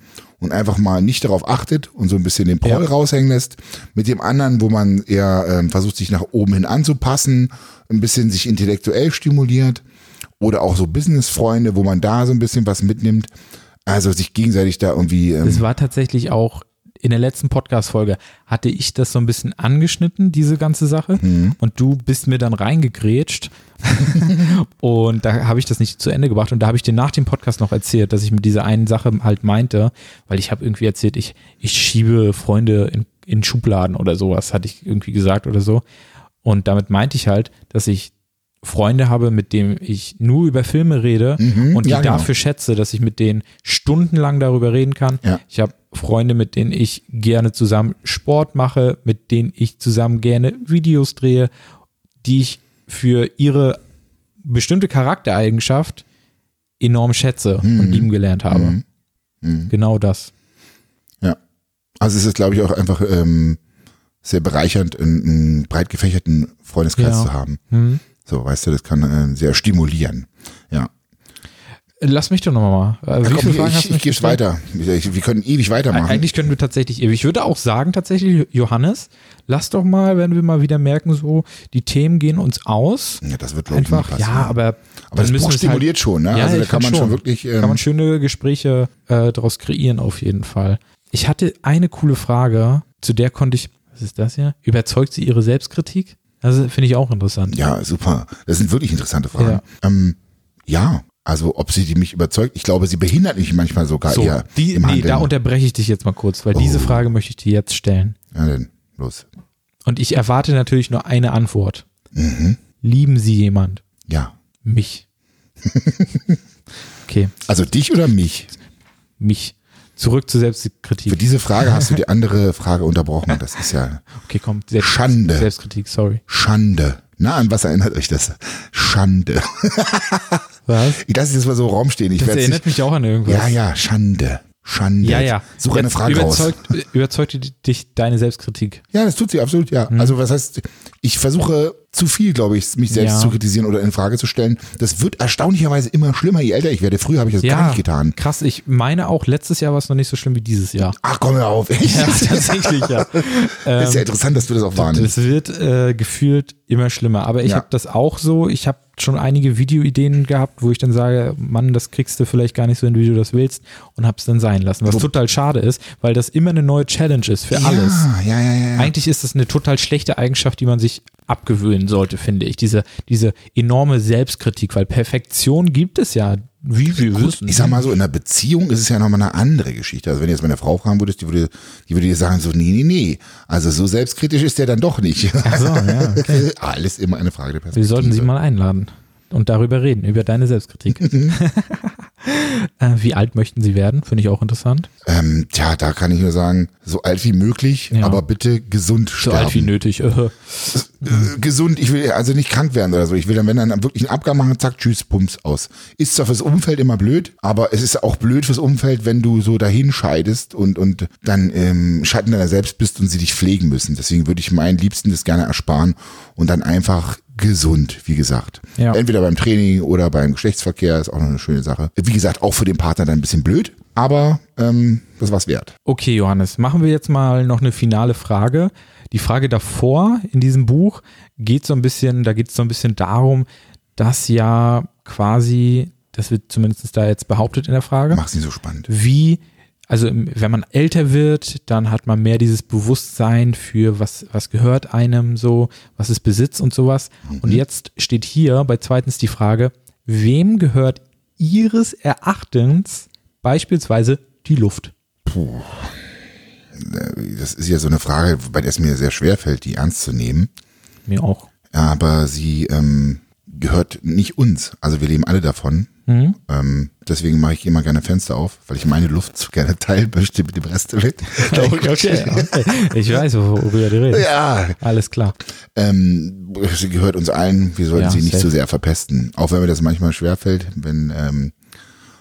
und einfach mal nicht darauf achtet und so ein bisschen den Paul Ja. raushängen lässt. Mit dem anderen, wo man eher ähm, versucht, sich nach oben hin anzupassen, ein bisschen sich intellektuell stimuliert. Oder auch so Business-Freunde, wo man da so ein bisschen was mitnimmt. Also sich gegenseitig da irgendwie. Ähm, Es war tatsächlich auch in der letzten Podcast-Folge hatte ich das so ein bisschen angeschnitten, diese ganze Sache. Und du bist mir dann reingegrätscht. <laughs> und da habe ich das nicht zu Ende gebracht. Und da habe ich dir nach dem Podcast noch erzählt, dass ich mit dieser einen Sache halt meinte, weil ich habe irgendwie erzählt, ich, ich schiebe Freunde in, in Schubladen oder sowas, hatte ich irgendwie gesagt oder so. Und damit meinte ich halt, dass ich Freunde habe, mit denen ich nur über Filme rede und die ja, genau. dafür schätze, dass ich mit denen stundenlang darüber reden kann. Ja. Ich habe Freunde, mit denen ich gerne zusammen Sport mache, mit denen ich zusammen gerne Videos drehe, die ich für ihre bestimmte Charaktereigenschaft enorm schätze und lieben gelernt habe. Genau das. Ja. Also es ist, glaube ich, auch einfach ähm, sehr bereichernd, einen, einen breit gefächerten Freundeskreis Ja. zu haben. Hm. So, weißt du, das kann äh, sehr stimulieren. Ja. Lass mich doch nochmal. Äh, wie Komm, viele ich ich, ich mich gebe es gestellt? weiter. Ich, wir können ewig weitermachen. Eigentlich können wir tatsächlich ewig. Ich würde auch sagen, tatsächlich, Johannes, lass doch mal, wenn wir mal wieder merken, so, die Themen gehen uns aus. ja, das wird, glaube ich, ja, aber, Aber das Buch es stimuliert schon, ne? Ja, also da kann man schon schon. wirklich. Ähm, kann man schöne Gespräche äh, daraus kreieren, auf jeden Fall. Ich hatte eine coole Frage, zu der konnte ich, was ist das hier? Überzeugt sie ihre Selbstkritik? Das finde ich auch interessant. ja, super. Das sind wirklich interessante Fragen. Ja. Ähm, ja, also ob sie die mich überzeugt, ich glaube, sie behindert mich manchmal sogar So, eher die, im nee, Handeln. da unterbreche ich dich jetzt mal kurz, weil diese Oh. Frage möchte ich dir jetzt stellen. ja, denn, los. Und ich erwarte natürlich nur eine Antwort. Mhm. lieben Sie jemand? Ja. Mich. <laughs> okay, Also dich oder mich? mich. Zurück zur Für Selbstkritik. diese Frage hast du die andere Frage unterbrochen. Das ist ja Okay, komm. Selbst, Schande. Selbstkritik, sorry. Schande. Na, an was erinnert euch das? Schande. Was? <laughs> Ich lasse jetzt mal so im Raum stehen. Ich Das erinnert nicht, mich auch an irgendwas. Ja, ja, Schande. Schande. Ja, ja. Such eine Frage raus. überzeugt, Überzeugt dich deine Selbstkritik? Ja, das tut sie absolut, ja. Mhm. Also was heißt, ich versuche zu viel, glaube ich, mich selbst Ja. zu kritisieren oder in Frage zu stellen. Das wird erstaunlicherweise immer schlimmer, je älter ich werde. Früher habe ich das gar nicht getan. krass. Ich meine auch, letztes Jahr war es noch nicht so schlimm wie dieses Jahr. Ach, komm hör auf. Echt? Ja, <laughs> tatsächlich, ja. <laughs> ist ja interessant, dass du das auch wahrnimmst. Das wird äh, gefühlt immer schlimmer. Aber ich Ja. habe das auch so. Ich habe schon einige Videoideen gehabt, wo ich dann sage, Mann, das kriegst du vielleicht gar nicht so hin, wie du das willst und hab's dann sein lassen. Was total schade ist, weil das immer eine neue Challenge ist für alles. Ja, ja, ja, ja. Eigentlich ist das eine total schlechte Eigenschaft, die man sich abgewöhnen sollte, finde ich. Diese, diese enorme Selbstkritik, weil Perfektion gibt es ja, wie wir wissen. Ich sag mal so, in einer Beziehung ist es ja nochmal eine andere Geschichte. Also wenn du jetzt meine Frau fragen würdest, die würde, die würde dir sagen so, nee, nee, nee. Also so selbstkritisch ist der dann doch nicht. Ach so, ja, <laughs> Alles immer eine Frage der Perspektive. Wir sollten sie mal einladen und darüber reden, über deine Selbstkritik. <laughs> äh, wie alt möchten sie werden? Finde ich auch interessant. Ähm, tja, da kann ich nur sagen, so alt wie möglich, Ja. aber bitte gesund So sterben. alt wie nötig. Äh, äh, gesund, ich will also nicht krank werden oder so. Ich will dann, wenn dann wirklich einen Abgang machen, zack, tschüss, pumps, aus. Ist zwar fürs Umfeld immer blöd, aber es ist auch blöd fürs Umfeld, wenn du so dahin scheidest und, und dann ähm, Schatten deiner selbst bist und sie dich pflegen müssen. Deswegen würde ich meinen Liebsten das gerne ersparen und dann einfach gesund, wie gesagt. Ja. Entweder beim Training oder beim Geschlechtsverkehr ist auch noch eine schöne Sache. Wie gesagt, auch für den Partner dann ein bisschen blöd, aber ähm, das war's wert. Okay, Johannes, machen wir jetzt mal noch eine finale Frage. Die Frage davor in diesem Buch geht so ein bisschen, da geht es so ein bisschen darum, dass ja quasi, das wird zumindest da jetzt behauptet in der Frage, Mach's nicht so spannend. wie, also im- wenn man älter wird, dann hat man mehr dieses Bewusstsein für was, was gehört einem so, was ist Besitz und sowas. Und jetzt steht hier bei zweitens die Frage, wem gehört Ihres Erachtens beispielsweise die Luft? Das ist ja so eine Frage, bei der es mir sehr schwer fällt, die ernst zu nehmen. Mir auch. aber sie ähm, gehört nicht uns. Also wir leben alle davon. Mhm. Ähm, deswegen mache ich immer gerne Fenster auf, weil ich meine Luft so gerne teilen möchte mit dem Rest der Welt. <laughs> Okay, okay. Ich weiß, worüber du redest. Ja, Alles klar. ähm, sie gehört uns allen. Wir sollten Ja, sie nicht zu sehr verpesten. Auch wenn mir das manchmal schwerfällt, wenn ähm,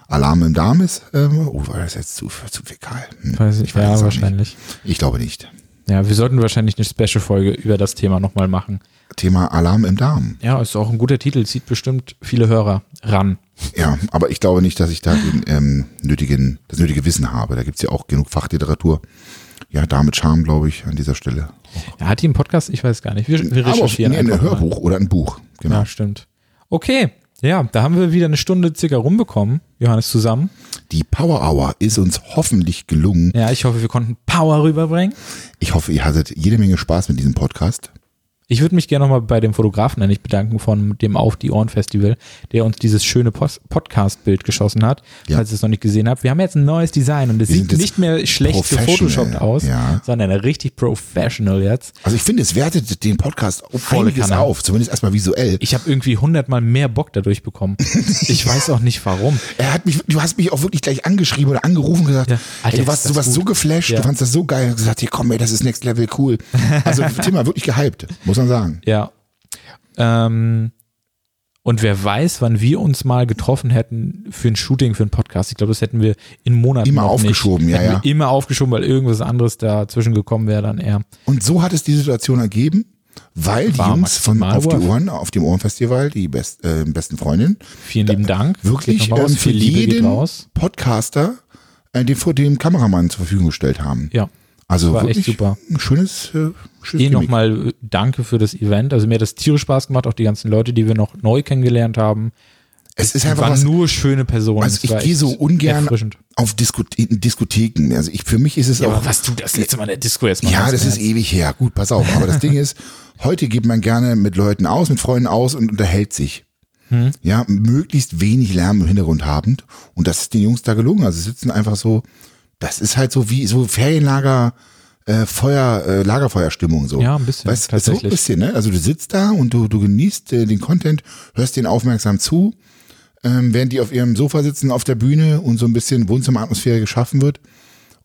Alarm im Darm ist. Ähm, oh, war das jetzt zu, zu fäkal? Hm, Weiß ich, weiß ja, wahrscheinlich. Nicht. Ich glaube nicht. Ja, wir sollten wahrscheinlich eine Special-Folge über das Thema nochmal machen. Thema Alarm im Darm. Ja, ist auch ein guter Titel, zieht bestimmt viele Hörer ran. Ja, aber ich glaube nicht, dass ich da den ähm, nötigen, das nötige Wissen habe. Da gibt's ja auch genug Fachliteratur. Ja, damit Charme, glaube ich, an dieser Stelle. Ja, hat die einen Podcast? Ich weiß gar nicht. Wir, wir Aber auf, recherchieren nee, ein einfach mal. Hörbuch oder ein Buch. Genau. Ja, stimmt. Okay, ja, da haben wir wieder eine Stunde circa rumbekommen, Johannes, zusammen. Die Power Hour ist uns hoffentlich gelungen. Ja, ich hoffe, wir konnten Power rüberbringen. Ich hoffe, ihr hattet jede Menge Spaß mit diesem Podcast. Ich würde mich gerne nochmal bei dem Fotografen eigentlich bedanken von dem Auf die Ohren Festival, der uns dieses schöne Podcast-Bild geschossen hat, Ja. falls ihr es noch nicht gesehen habt. Wir haben jetzt ein neues Design und es sieht nicht mehr schlecht professional, gefotoshoppt aus, ja. sondern richtig professional jetzt. Also ich finde, es wertet den Podcast einiges auf, zumindest erstmal visuell. Ich habe irgendwie hundertmal mehr Bock dadurch bekommen. <laughs> Ich weiß auch nicht warum. Er hat mich, du hast mich auch wirklich gleich angeschrieben oder angerufen und gesagt, Ja. Alter, ey, du warst, du warst so geflasht, du fandst das so geil und gesagt, hier komm, ey, das ist Next Level cool. Also <laughs> war wirklich gehypt, muss man sagen. Ja. Ähm, und wer weiß, wann wir uns mal getroffen hätten für ein Shooting, für einen Podcast. Ich glaube, das hätten wir in Monaten Immer aufgeschoben, nicht. ja, ja. Immer aufgeschoben, weil irgendwas anderes dazwischen gekommen wäre dann eher. Und so hat es die Situation ergeben, weil die Jungs von Auf die. Ohren, auf dem Ohrenfestival, die best, äh, besten Freundin, Vielen lieben Dank. wirklich raus. ähm, für jeden. Podcaster äh, den vor dem Kameramann zur Verfügung gestellt haben. Ja. Also war echt super. ein schönes, äh, schönes Eh nochmal äh, danke für das Event. Also mir hat das tierisch Spaß gemacht, auch die ganzen Leute, die wir noch neu kennengelernt haben. Es ist Es einfach waren was, nur schöne Personen. also ich gehe so ungern Erfrischend. auf Diskotheken, Diskotheken. Also ich, für mich ist es Ja, auch, aber was du das letzte Mal in der Disco jetzt mal ja, das ist ewig her. Gut, pass auf. Aber das Ding ist, <laughs> heute geht man gerne mit Leuten aus, mit Freunden aus und unterhält sich. Hm. Ja, möglichst wenig Lärm im Hintergrund habend. Und das ist den Jungs da gelungen. Also sie sitzen einfach so, das ist halt so wie so Ferienlager äh, Feuer, äh, Lagerfeuerstimmung so. Ja, ein bisschen, Weißt, so ein tatsächlich. bisschen, ne? Also du sitzt da und du, du genießt äh, den Content, hörst den aufmerksam zu, ähm, während die auf ihrem Sofa sitzen auf der Bühne und so ein bisschen Wohnzimmeratmosphäre geschaffen wird.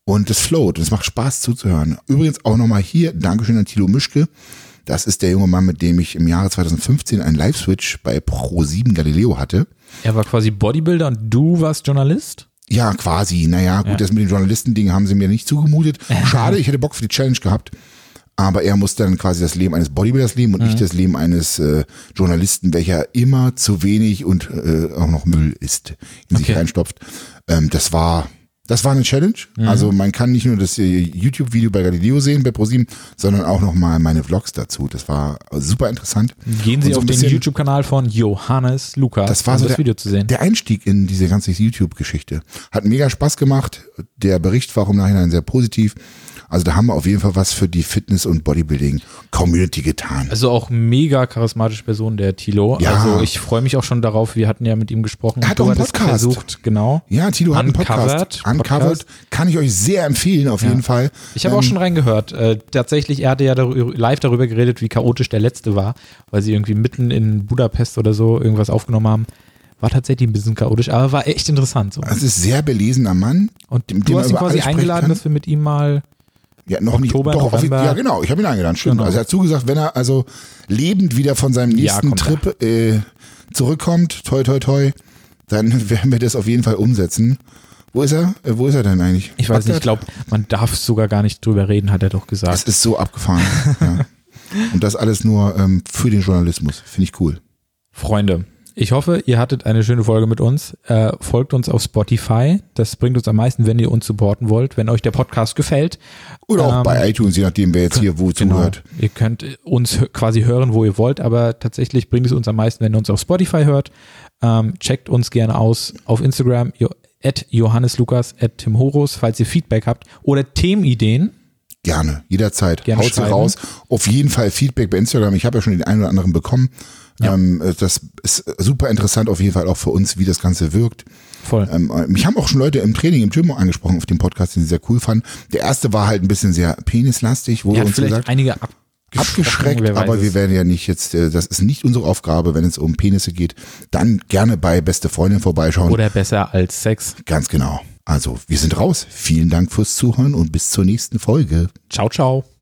Und es float und es macht Spaß zuzuhören. Übrigens auch nochmal hier, Dankeschön an Thilo Mischke. Das ist der junge Mann, mit dem ich im Jahre 2015 einen Live-Switch bei Pro7 Galileo hatte. Er war quasi Bodybuilder und du warst Journalist? Ja, quasi. Naja, gut, Ja. das mit dem Journalistending haben sie mir nicht zugemutet. <laughs> Schade, ich hätte Bock für die Challenge gehabt. Aber er musste dann quasi das Leben eines Bodybuilders leben und nicht das Leben eines äh, Journalisten, welcher immer zu wenig und äh, auch noch Müll isst, in sich Okay. reinstopft. Ähm, das war das war eine Challenge. Also man kann nicht nur das äh, YouTube-Video bei Galileo sehen, bei ProSieben, sondern auch noch mal meine Vlogs dazu. Das war super interessant. Gehen Sie so auf den YouTube-Kanal von Johannes Lukas, das war um so das der, Video zu sehen. der Einstieg in diese ganze YouTube-Geschichte. Hat mega Spaß gemacht. Der Bericht war auch im Nachhinein sehr positiv. Also da haben wir auf jeden Fall was für die Fitness- und Bodybuilding-Community getan. Also auch mega charismatische Person, der Tilo. Ja. Also ich freue mich auch schon darauf. Wir hatten ja mit ihm gesprochen. Er hat Du auch einen Podcast. Versucht, genau. Ja, Tilo hat einen Podcast. Uncovered Uncovered. Kann ich euch sehr empfehlen, auf jeden Fall. Ich habe auch schon reingehört. Äh, tatsächlich, er hatte ja darüber, live darüber geredet, wie chaotisch der letzte war, weil sie irgendwie mitten in Budapest oder so irgendwas aufgenommen haben. War tatsächlich ein bisschen chaotisch, aber war echt interessant. So. Es ist sehr belesener Mann. Und du hast ihn quasi eingeladen, kann. dass wir mit ihm mal. Ja, noch Oktober, nicht. Doch, offi- November. ja, genau. Ich habe ihn eingeladen. Stimmt. Genau. Also er hat zugesagt, wenn er also lebend wieder von seinem Ja, nächsten er. Trip äh, zurückkommt, toi, toi, toi, dann <laughs> werden wir das auf jeden Fall umsetzen. Wo ist er? Äh, wo ist er denn eigentlich? Ich weiß nicht, ich Bagdad? glaube, man darf sogar gar nicht drüber reden, hat er doch Es gesagt. ist so abgefahren. ja. <laughs> Und das alles nur ähm, für den Journalismus. Finde ich cool. Freunde, ich hoffe, ihr hattet eine schöne Folge mit uns. Äh, folgt uns auf Spotify. Das bringt uns am meisten, wenn ihr uns supporten wollt. Wenn euch der Podcast gefällt, Oder auch Ähm, bei iTunes, je nachdem, wer jetzt hier wo zuhört. Ihr könnt uns quasi hören, wo ihr wollt, aber tatsächlich bringt es uns am meisten, wenn ihr uns auf Spotify hört. Ähm, checkt uns gerne aus auf Instagram, jo, at johanneslukas, at Tim Horus, falls ihr Feedback habt oder Themenideen. Gerne, jederzeit. Gerne Haut sie raus. Auf jeden Fall Feedback bei Instagram. Ich habe ja schon den einen oder anderen bekommen. Ja. Ähm, das ist super interessant auf jeden Fall auch für uns, wie das Ganze wirkt. Voll. Ähm, äh, mich haben auch schon Leute im Training, im Gym angesprochen auf dem Podcast, den sie sehr cool fanden. Der erste war halt ein bisschen sehr penislastig, wurde Er hat uns gesagt. einige abgeschreckt, Abgeschreckt, aber wir werden ja nicht jetzt, äh, das ist nicht unsere Aufgabe, wenn es um Penisse geht, dann gerne bei Beste Freundin vorbeischauen. Oder besser als Sex. Ganz genau. Also, wir sind raus. Vielen Dank fürs Zuhören und bis zur nächsten Folge. Ciao, ciao.